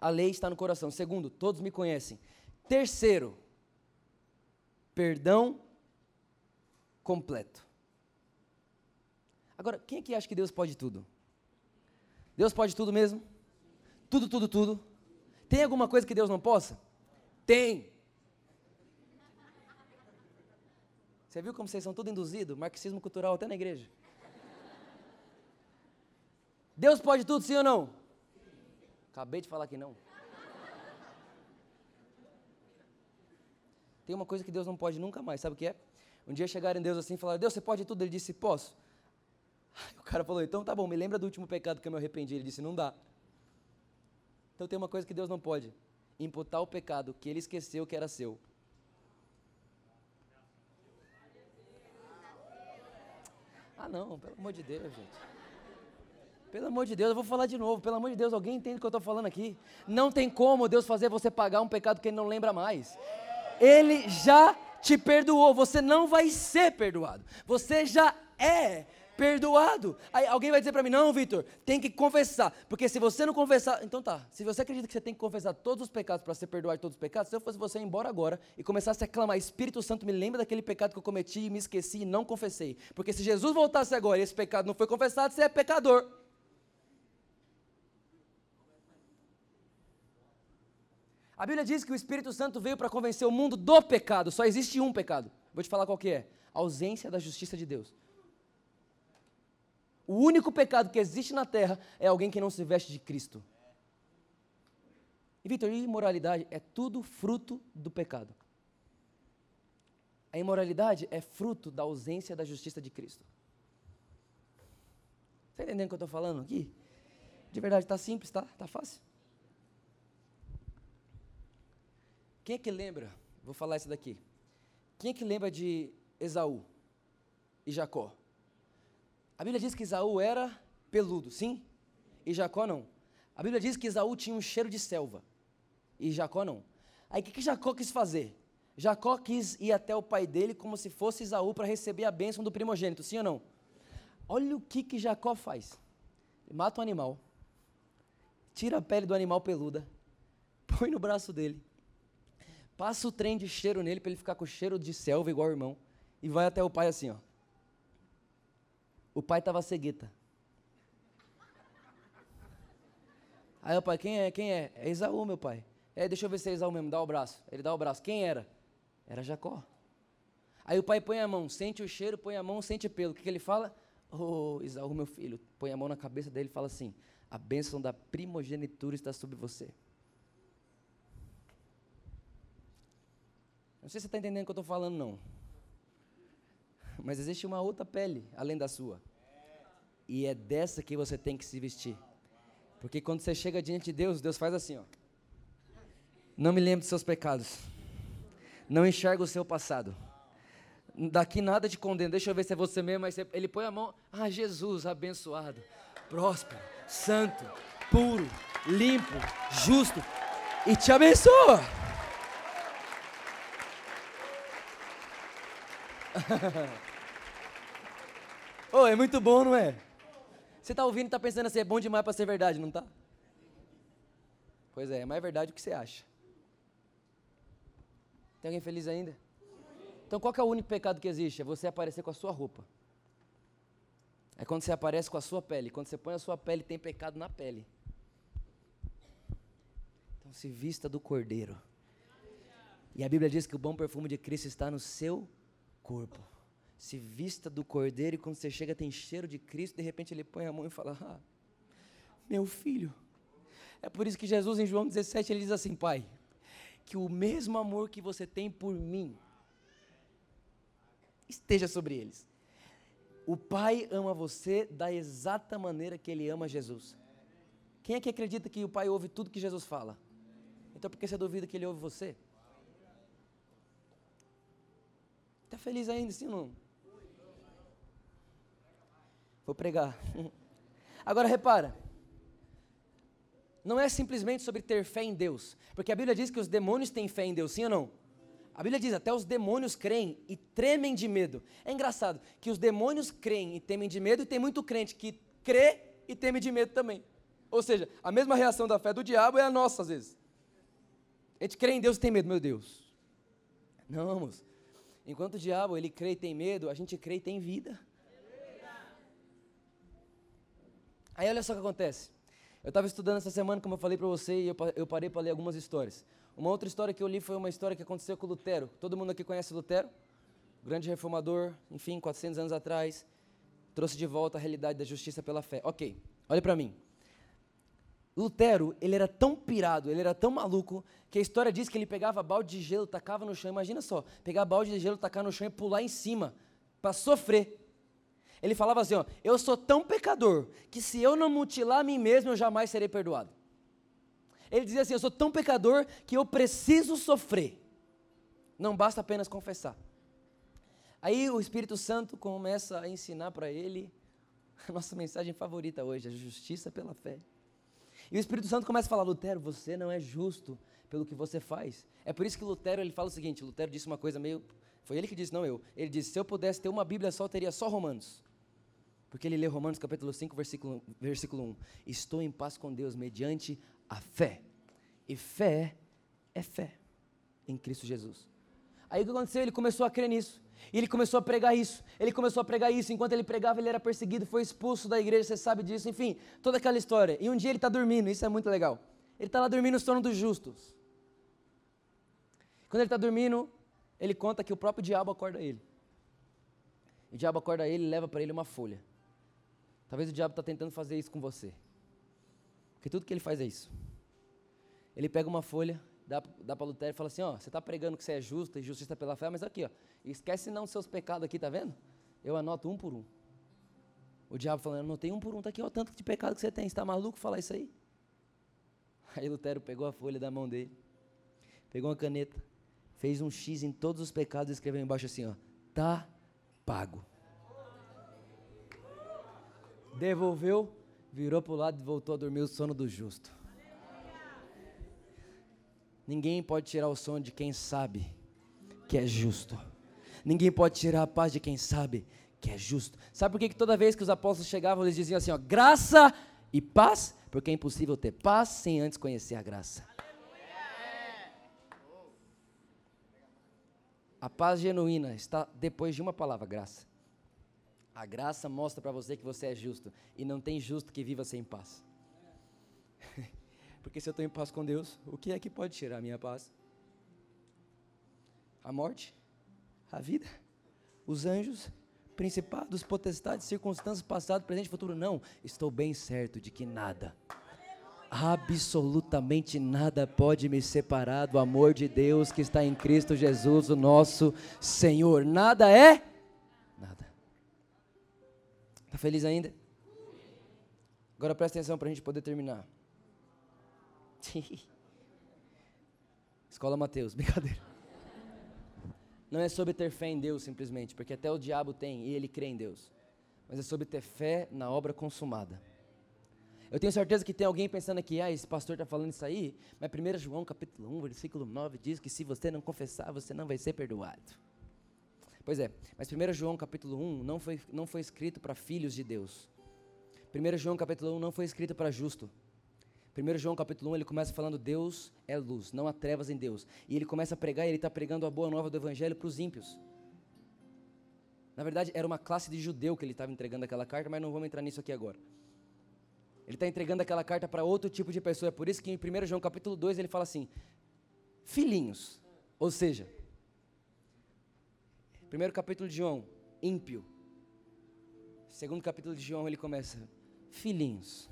a lei está no coração. Segundo, todos me conhecem. Terceiro, perdão completo. Agora, quem que acha que Deus pode tudo? Deus pode tudo mesmo? Tudo, tudo, tudo. Tem alguma coisa que Deus não possa? Tem. Você viu como vocês são tudo induzidos? Marxismo cultural até na igreja. Deus pode tudo, sim ou não? Acabei de falar que não. Tem uma coisa que Deus não pode nunca mais, sabe o que é? Um dia chegaram em Deus assim e falaram: Deus, você pode tudo? Ele disse: Posso. O cara falou: Então tá bom, me lembra do último pecado que eu me arrependi. Ele disse: Não dá. Então tem uma coisa que Deus não pode: imputar o pecado que ele esqueceu que era seu. Ah, não, pelo amor de Deus, gente. Pelo amor de Deus, eu vou falar de novo. Pelo amor de Deus, alguém entende o que eu estou falando aqui? Não tem como Deus fazer você pagar um pecado que Ele não lembra mais. Ele já te perdoou. Você não vai ser perdoado. Você já é perdoado. Aí alguém vai dizer para mim: não, Vitor, tem que confessar. Porque se você não confessar. Então tá. Se você acredita que você tem que confessar todos os pecados para ser perdoado todos os pecados, se eu fosse você ir embora agora e começasse a clamar: Espírito Santo, me lembra daquele pecado que eu cometi e me esqueci e não confessei. Porque se Jesus voltasse agora e esse pecado não foi confessado, você é pecador. A Bíblia diz que o Espírito Santo veio para convencer o mundo do pecado. Só existe um pecado. Vou te falar qual que é. A ausência da justiça de Deus. O único pecado que existe na terra é alguém que não se veste de Cristo. E Vitor, imoralidade é tudo fruto do pecado. A imoralidade é fruto da ausência da justiça de Cristo. Está entendendo o que eu estou falando aqui? De verdade, está simples, tá? Está fácil. Quem é que lembra? Vou falar isso daqui. Quem é que lembra de Esaú e Jacó? A Bíblia diz que Esaú era peludo, sim? E Jacó não. A Bíblia diz que Esaú tinha um cheiro de selva e Jacó não. Aí o que, que Jacó quis fazer? Jacó quis ir até o pai dele como se fosse Esaú para receber a bênção do primogênito, sim ou não? Olha o que, que Jacó faz. Ele mata um animal, tira a pele do animal peluda, põe no braço dele, Passa o trem de cheiro nele para ele ficar com cheiro de selva igual o irmão. E vai até o pai assim, ó. O pai estava cegueta. Aí o pai, quem é? Quem é? É Esaú, meu pai. É, deixa eu ver se é Esaú mesmo, dá o braço. Ele dá o braço. Quem era? Era Jacó. Aí o pai põe a mão, sente o cheiro, põe a mão, sente pelo. O que, que ele fala? Ô, oh, meu filho. Põe a mão na cabeça dele e fala assim: A bênção da primogenitura está sobre você. Não sei se você está entendendo o que eu estou falando, não. Mas existe uma outra pele além da sua. E é dessa que você tem que se vestir. Porque quando você chega diante de Deus, Deus faz assim, ó. Não me lembro dos seus pecados. Não enxerga o seu passado. Daqui nada te condena. Deixa eu ver se é você mesmo. Mas ele põe a mão. Ah, Jesus, abençoado, próspero, santo, puro, limpo, justo. E te abençoa. Oh, é muito bom, não é? Você está ouvindo e está pensando assim, é bom demais para ser verdade, não está? Pois é, é mais verdade do que você acha. Tem alguém feliz ainda? Então qual é o único pecado que existe? É você aparecer com a sua roupa. É quando você aparece com a sua pele. Quando você põe a sua pele, tem pecado na pele. Então se vista do cordeiro. E a Bíblia diz que o bom perfume de Cristo está no seu corpo. Se vista do cordeiro e quando você chega tem cheiro de Cristo, de repente ele põe a mão e fala: ah, Meu filho. É por isso que Jesus em João 17 ele diz assim: Pai, que o mesmo amor que você tem por mim esteja sobre eles. O Pai ama você da exata maneira que ele ama Jesus. Quem é que acredita que o Pai ouve tudo que Jesus fala? Então por que você duvida que ele ouve você? Está feliz ainda, sim ou não? Vou pregar. Agora repara. Não é simplesmente sobre ter fé em Deus. Porque a Bíblia diz que os demônios têm fé em Deus, sim ou não? A Bíblia diz, até os demônios creem e tremem de medo. É engraçado que os demônios creem e temem de medo, e tem muito crente que crê e teme de medo também. Ou seja, a mesma reação da fé do diabo é a nossa, às vezes. A gente crê em Deus e tem medo, meu Deus. Não, vamos. Enquanto o diabo ele crê e tem medo, a gente crê e tem vida. Aí olha só o que acontece. Eu estava estudando essa semana, como eu falei para você, e eu parei para ler algumas histórias. Uma outra história que eu li foi uma história que aconteceu com Lutero. Todo mundo aqui conhece Lutero? Grande reformador, enfim, 400 anos atrás, trouxe de volta a realidade da justiça pela fé. Ok, olha para mim. Lutero, ele era tão pirado, ele era tão maluco, que a história diz que ele pegava balde de gelo, tacava no chão. Imagina só, pegar balde de gelo, tacar no chão e pular em cima, para sofrer. Ele falava assim: ó, eu sou tão pecador que se eu não mutilar a mim mesmo, eu jamais serei perdoado. Ele dizia assim: Eu sou tão pecador que eu preciso sofrer. Não basta apenas confessar. Aí o Espírito Santo começa a ensinar para ele a nossa mensagem favorita hoje, a justiça pela fé. E o Espírito Santo começa a falar: Lutero, você não é justo pelo que você faz. É por isso que Lutero ele fala o seguinte: Lutero disse uma coisa meio. Foi ele que disse, não eu. Ele disse: se eu pudesse ter uma Bíblia só, teria só Romanos. Porque ele lê Romanos capítulo 5, versículo, versículo 1. Estou em paz com Deus mediante a fé. E fé é fé em Cristo Jesus. Aí o que aconteceu? Ele começou a crer nisso. E ele começou a pregar isso. Ele começou a pregar isso. Enquanto ele pregava, ele era perseguido, foi expulso da igreja, você sabe disso. Enfim, toda aquela história. E um dia ele está dormindo, isso é muito legal. Ele está lá dormindo no sono dos justos. Quando ele está dormindo, ele conta que o próprio diabo acorda ele. O diabo acorda ele e leva para ele uma folha. Talvez o diabo está tentando fazer isso com você. Porque tudo que ele faz é isso. Ele pega uma folha, dá, dá para Lutero e fala assim: ó, você está pregando que você é justo e justiça pela fé, mas aqui, ó, esquece não seus pecados aqui, tá vendo? Eu anoto um por um. O diabo falando: anotei um por um, tá aqui, ó, tanto de pecado que você tem, está maluco falar isso aí? Aí Lutero pegou a folha da mão dele, pegou uma caneta, fez um X em todos os pecados e escreveu embaixo assim: ó, tá pago. Devolveu, virou para o lado e voltou a dormir o sono do justo. Ninguém pode tirar o sono de quem sabe que é justo. Ninguém pode tirar a paz de quem sabe que é justo. Sabe por que, que toda vez que os apóstolos chegavam, eles diziam assim: ó, graça e paz? Porque é impossível ter paz sem antes conhecer a graça. A paz genuína está depois de uma palavra, graça. A graça mostra para você que você é justo. E não tem justo que viva sem paz. Porque se eu estou em paz com Deus, o que é que pode tirar a minha paz? A morte? A vida? Os anjos? Principados, potestades, circunstâncias, passado, presente futuro? Não. Estou bem certo de que nada, absolutamente nada pode me separar do amor de Deus que está em Cristo Jesus, o nosso Senhor. Nada é? Nada Está feliz ainda? Agora presta atenção para a gente poder terminar. Escola Mateus, brincadeira. Não é sobre ter fé em Deus simplesmente, porque até o diabo tem e ele crê em Deus. Mas é sobre ter fé na obra consumada. Eu tenho certeza que tem alguém pensando aqui, ah, esse pastor está falando isso aí, mas 1 João capítulo 1, versículo 9 diz que se você não confessar, você não vai ser perdoado. Pois é, mas 1 João capítulo 1 não foi, não foi escrito para filhos de Deus. 1 João capítulo 1 não foi escrito para justo. 1 João capítulo 1 ele começa falando Deus é luz, não há trevas em Deus. E ele começa a pregar e ele está pregando a boa nova do evangelho para os ímpios. Na verdade, era uma classe de judeu que ele estava entregando aquela carta, mas não vamos entrar nisso aqui agora. Ele está entregando aquela carta para outro tipo de pessoa. É por isso que em 1 João capítulo 2 ele fala assim: filhinhos. Ou seja, primeiro capítulo de João, ímpio. Segundo capítulo de João ele começa: filhinhos.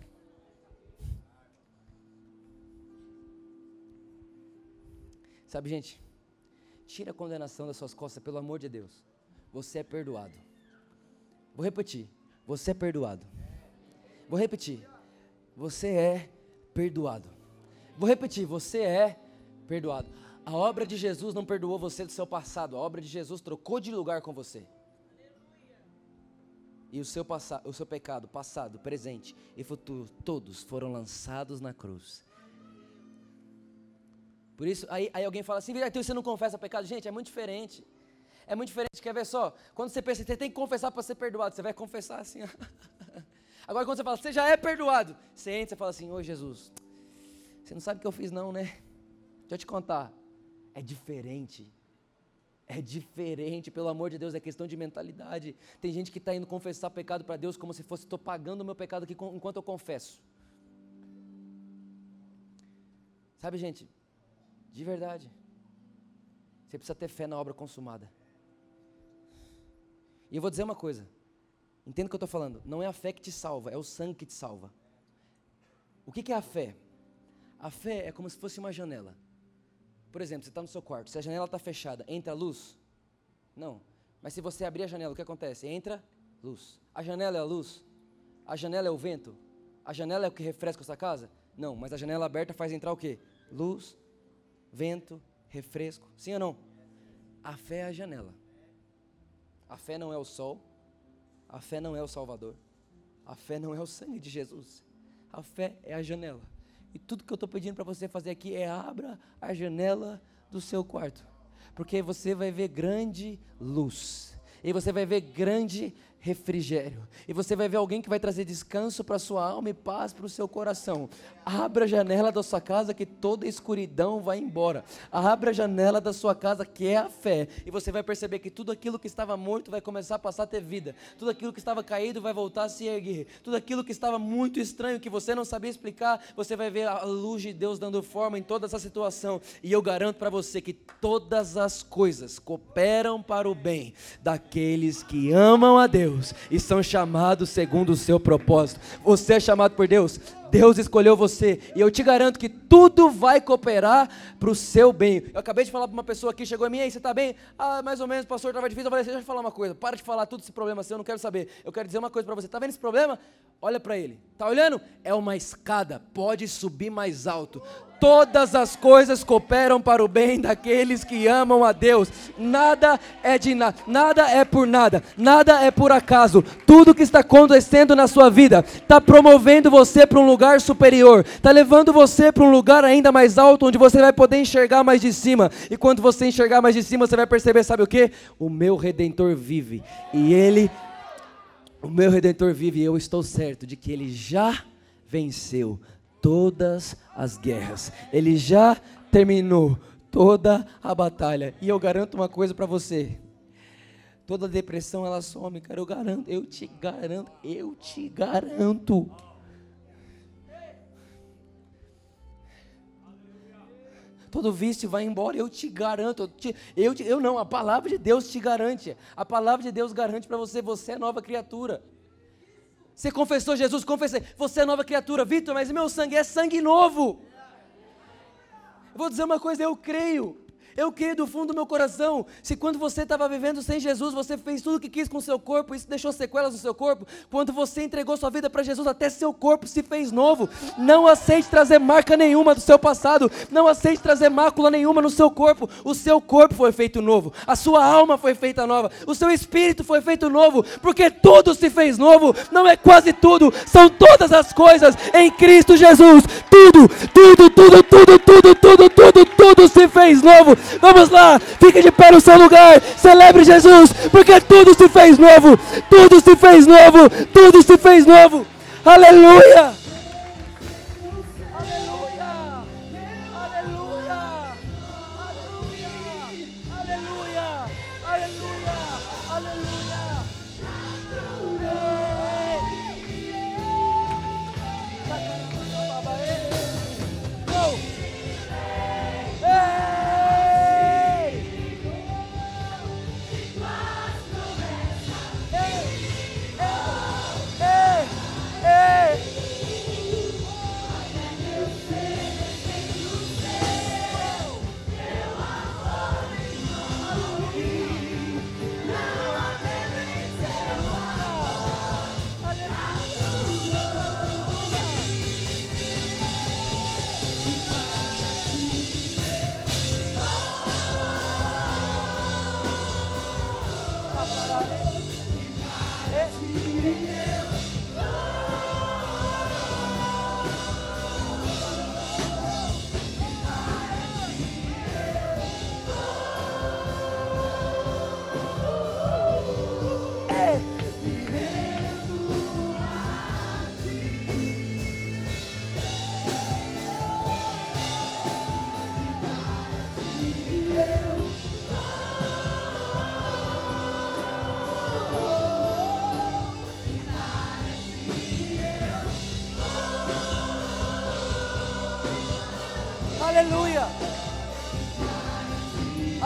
Sabe, gente, tira a condenação das suas costas, pelo amor de Deus. Você é perdoado. Vou repetir. Você é perdoado. Vou repetir. Você é perdoado. Vou repetir. Você é perdoado. A obra de Jesus não perdoou você do seu passado. A obra de Jesus trocou de lugar com você. E o seu, o seu pecado, passado, presente e futuro, todos foram lançados na cruz. Por isso, aí, aí alguém fala assim, então você não confessa pecado? Gente, é muito diferente. É muito diferente, quer ver só? Quando você pensa, você tem que confessar para ser perdoado, você vai confessar assim. Agora quando você fala, você já é perdoado, você entra e fala assim, ô Jesus, você não sabe o que eu fiz não, né? Deixa eu te contar. É diferente. É diferente, pelo amor de Deus, é questão de mentalidade. Tem gente que está indo confessar pecado para Deus como se fosse, estou pagando o meu pecado aqui enquanto eu confesso. Sabe, gente, de verdade. Você precisa ter fé na obra consumada. E eu vou dizer uma coisa. Entenda o que eu estou falando. Não é a fé que te salva, é o sangue que te salva. O que, que é a fé? A fé é como se fosse uma janela. Por exemplo, você está no seu quarto, se a janela está fechada, entra luz? Não. Mas se você abrir a janela, o que acontece? Entra luz. A janela é a luz? A janela é o vento? A janela é o que refresca a sua casa? Não, mas a janela aberta faz entrar o quê? Luz vento, refresco. Sim ou não? A fé é a janela. A fé não é o sol. A fé não é o Salvador. A fé não é o sangue de Jesus. A fé é a janela. E tudo que eu estou pedindo para você fazer aqui é abra a janela do seu quarto. Porque você vai ver grande luz. E você vai ver grande refrigério. E você vai ver alguém que vai trazer descanso para sua alma e paz para o seu coração. Abra a janela da sua casa que toda escuridão vai embora. Abra a janela da sua casa que é a fé. E você vai perceber que tudo aquilo que estava morto vai começar a passar a ter vida. Tudo aquilo que estava caído vai voltar a se erguer. Tudo aquilo que estava muito estranho, que você não sabia explicar, você vai ver a luz de Deus dando forma em toda essa situação. E eu garanto para você que todas as coisas cooperam para o bem daqueles que amam a Deus Deus e são chamados segundo o seu propósito. Você é chamado por Deus, Deus escolheu você e eu te garanto que tudo vai cooperar para o seu bem. Eu acabei de falar para uma pessoa aqui, chegou a mim, aí você está bem? Ah, mais ou menos, pastor, estava difícil. Eu falei, deixa eu falar uma coisa, para de falar tudo esse problema seu, eu não quero saber. Eu quero dizer uma coisa para você, está vendo esse problema? Olha para ele, está olhando? É uma escada, pode subir mais alto todas as coisas cooperam para o bem daqueles que amam a Deus. Nada é de nada, nada é por nada, nada é por acaso. Tudo que está acontecendo na sua vida está promovendo você para um lugar superior, está levando você para um lugar ainda mais alto, onde você vai poder enxergar mais de cima. E quando você enxergar mais de cima, você vai perceber, sabe o que? O meu redentor vive e ele, o meu redentor vive e eu estou certo de que ele já venceu todas as guerras. Ele já terminou toda a batalha. E eu garanto uma coisa para você. Toda depressão ela some, cara, eu garanto, eu te garanto, eu te garanto. todo vício vai embora, eu te garanto, eu, te, eu, te, eu não, a palavra de Deus te garante, a palavra de Deus garante para você, você é nova criatura. Você confessou Jesus, confessei. Você é nova criatura, Vitor, mas meu sangue é sangue novo. Eu vou dizer uma coisa, eu creio. Eu creio do fundo do meu coração. Se quando você estava vivendo sem Jesus, você fez tudo o que quis com o seu corpo, isso deixou sequelas no seu corpo. Quando você entregou sua vida para Jesus, até seu corpo se fez novo. Não aceite trazer marca nenhuma do seu passado. Não aceite trazer mácula nenhuma no seu corpo. O seu corpo foi feito novo. A sua alma foi feita nova. O seu espírito foi feito novo. Porque tudo se fez novo. Não é quase tudo, são todas as coisas em Cristo Jesus. Tudo, tudo, tudo, tudo, tudo, tudo, tudo, tudo se fez novo. Vamos lá, fique de pé no seu lugar, celebre Jesus, porque tudo se fez novo, tudo se fez novo, tudo se fez novo. Aleluia!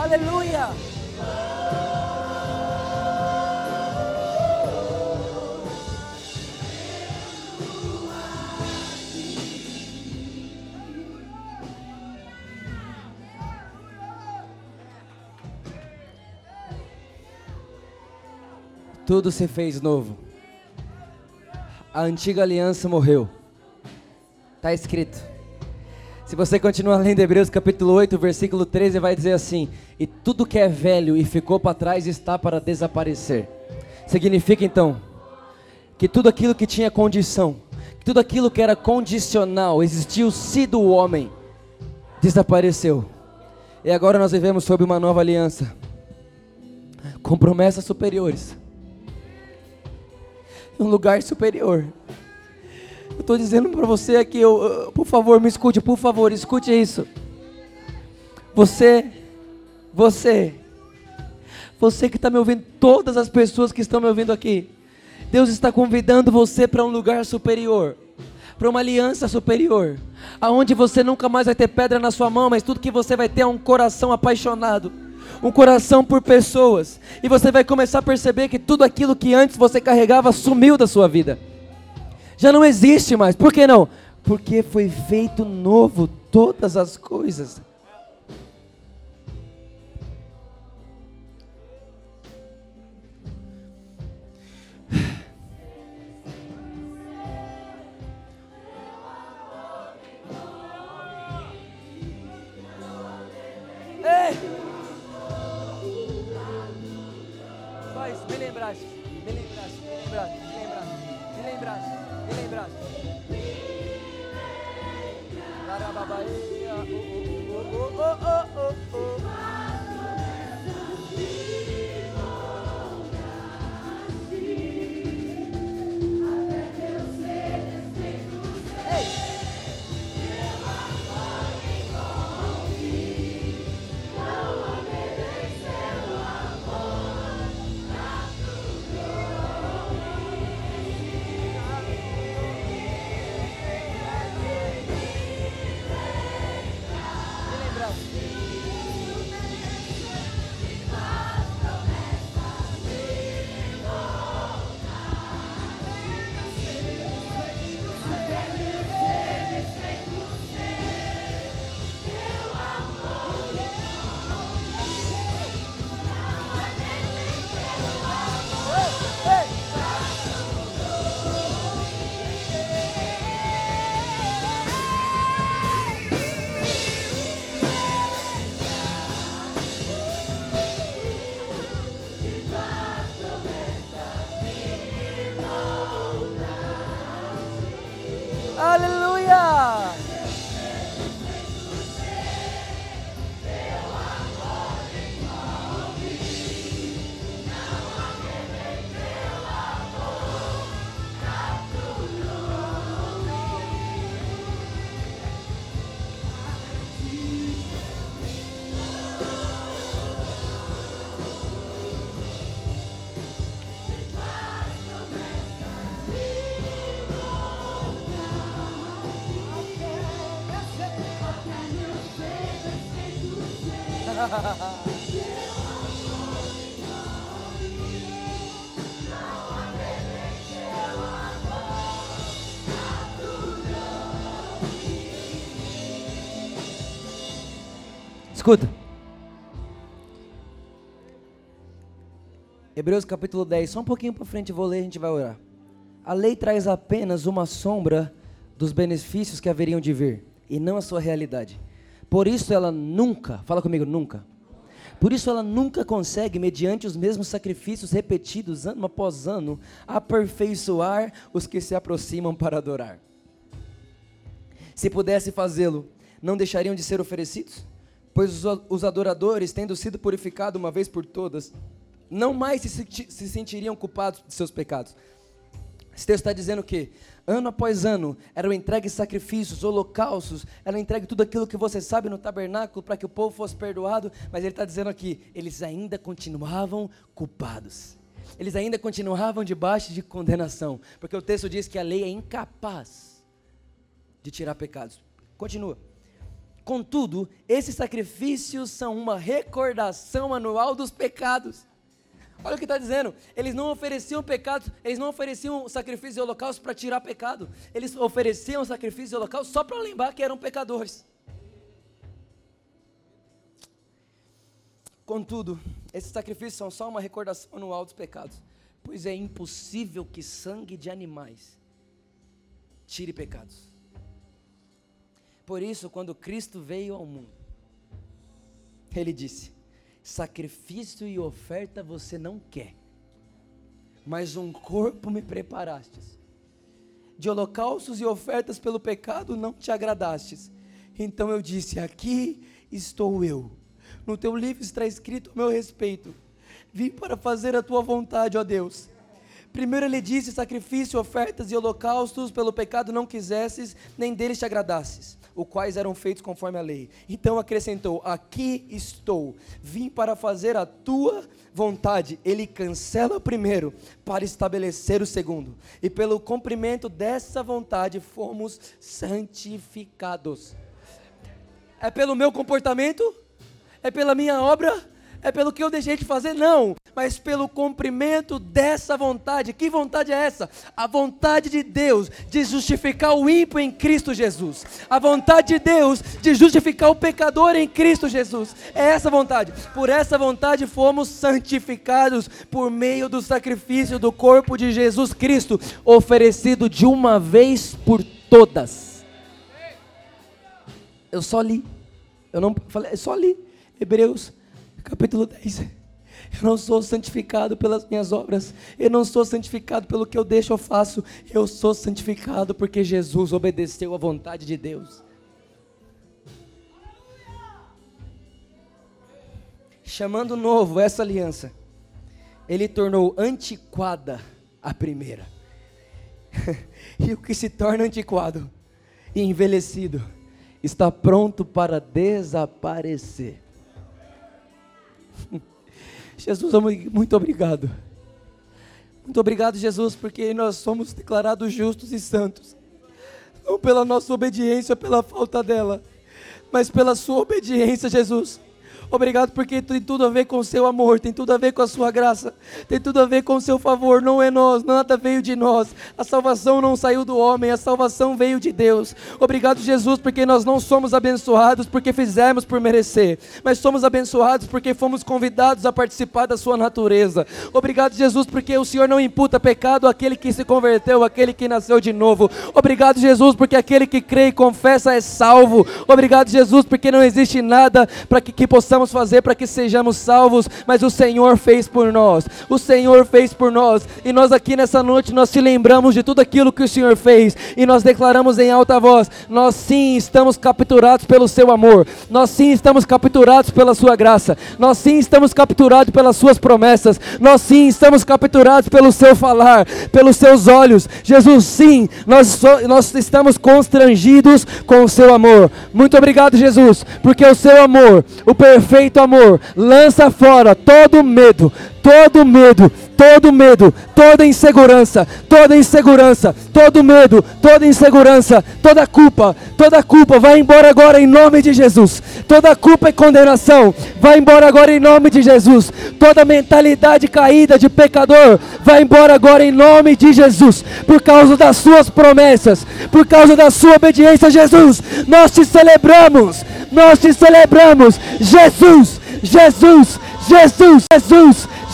Aleluia. Tudo se fez novo. A antiga aliança morreu. Está escrito. Se você continuar lendo Hebreus capítulo 8, versículo 13, vai dizer assim: E tudo que é velho e ficou para trás está para desaparecer. Significa então que tudo aquilo que tinha condição, tudo aquilo que era condicional, existiu se do homem, desapareceu. E agora nós vivemos sob uma nova aliança, com promessas superiores, um lugar superior. Eu estou dizendo para você aqui, eu, por favor, me escute, por favor, escute isso. Você, você, você que está me ouvindo, todas as pessoas que estão me ouvindo aqui, Deus está convidando você para um lugar superior, para uma aliança superior, aonde você nunca mais vai ter pedra na sua mão, mas tudo que você vai ter é um coração apaixonado, um coração por pessoas, e você vai começar a perceber que tudo aquilo que antes você carregava sumiu da sua vida já não existe mais. Por que não? Porque foi feito novo todas as coisas. Escuta. Hebreus capítulo 10, só um pouquinho para frente eu vou ler a gente vai orar. A lei traz apenas uma sombra dos benefícios que haveriam de vir, e não a sua realidade. Por isso ela nunca, fala comigo, nunca. Por isso ela nunca consegue, mediante os mesmos sacrifícios repetidos ano após ano, aperfeiçoar os que se aproximam para adorar. Se pudesse fazê-lo, não deixariam de ser oferecidos? Pois os adoradores, tendo sido purificados uma vez por todas, não mais se, se sentiriam culpados de seus pecados. Esse texto está dizendo que, ano após ano, eram entregues sacrifícios, holocaustos, era entregue tudo aquilo que você sabe no tabernáculo para que o povo fosse perdoado, mas ele está dizendo aqui, eles ainda continuavam culpados. Eles ainda continuavam debaixo de condenação, porque o texto diz que a lei é incapaz de tirar pecados. Continua. Contudo, esses sacrifícios são uma recordação anual dos pecados. Olha o que está dizendo. Eles não ofereciam pecados, eles não ofereciam sacrifício e holocausto para tirar pecado. Eles ofereciam sacrifício e holocausto só para lembrar que eram pecadores. Contudo, esses sacrifícios são só uma recordação anual dos pecados, pois é impossível que sangue de animais tire pecados. Por isso, quando Cristo veio ao mundo, ele disse: sacrifício e oferta você não quer, mas um corpo me preparastes. De holocaustos e ofertas pelo pecado não te agradastes. Então eu disse: Aqui estou eu. No teu livro está escrito o meu respeito. Vim para fazer a tua vontade, ó Deus. Primeiro ele disse: Sacrifício, ofertas e holocaustos pelo pecado não quisesses, nem deles te agradasses os quais eram feitos conforme a lei. Então acrescentou: Aqui estou, vim para fazer a tua vontade. Ele cancela o primeiro para estabelecer o segundo. E pelo cumprimento dessa vontade fomos santificados. É pelo meu comportamento? É pela minha obra? É pelo que eu deixei de fazer, não, mas pelo cumprimento dessa vontade. Que vontade é essa? A vontade de Deus de justificar o ímpio em Cristo Jesus. A vontade de Deus de justificar o pecador em Cristo Jesus. É essa vontade. Por essa vontade fomos santificados por meio do sacrifício do corpo de Jesus Cristo, oferecido de uma vez por todas. Eu só li. Eu não falei, eu só li. Hebreus capítulo 10. Eu não sou santificado pelas minhas obras, eu não sou santificado pelo que eu deixo ou faço, eu sou santificado porque Jesus obedeceu à vontade de Deus. Chamando novo essa aliança, ele tornou antiquada a primeira. e o que se torna antiquado e envelhecido está pronto para desaparecer. Jesus, muito obrigado. Muito obrigado, Jesus, porque nós somos declarados justos e santos. Não pela nossa obediência, pela falta dela, mas pela sua obediência, Jesus. Obrigado porque tem tudo a ver com o seu amor, tem tudo a ver com a sua graça, tem tudo a ver com o seu favor. Não é nós, nada veio de nós. A salvação não saiu do homem, a salvação veio de Deus. Obrigado, Jesus, porque nós não somos abençoados porque fizemos por merecer, mas somos abençoados porque fomos convidados a participar da sua natureza. Obrigado, Jesus, porque o Senhor não imputa pecado àquele que se converteu, àquele que nasceu de novo. Obrigado, Jesus, porque aquele que crê e confessa é salvo. Obrigado, Jesus, porque não existe nada para que, que possamos precisamos fazer para que sejamos salvos, mas o Senhor fez por nós. O Senhor fez por nós. E nós aqui nessa noite nós te lembramos de tudo aquilo que o Senhor fez e nós declaramos em alta voz: nós sim estamos capturados pelo seu amor. Nós sim estamos capturados pela sua graça. Nós sim estamos capturados pelas suas promessas. Nós sim estamos capturados pelo seu falar, pelos seus olhos. Jesus, sim, nós, so, nós estamos constrangidos com o seu amor. Muito obrigado, Jesus, porque o seu amor, o perfeito amor, lança fora todo medo, todo medo todo medo, toda insegurança, toda insegurança, todo medo, toda insegurança, toda culpa, toda culpa vai embora agora em nome de Jesus. Toda culpa e condenação vai embora agora em nome de Jesus. Toda mentalidade caída de pecador vai embora agora em nome de Jesus. Por causa das suas promessas, por causa da sua obediência a Jesus, nós te celebramos. Nós te celebramos. Jesus, Jesus, Jesus, Jesus,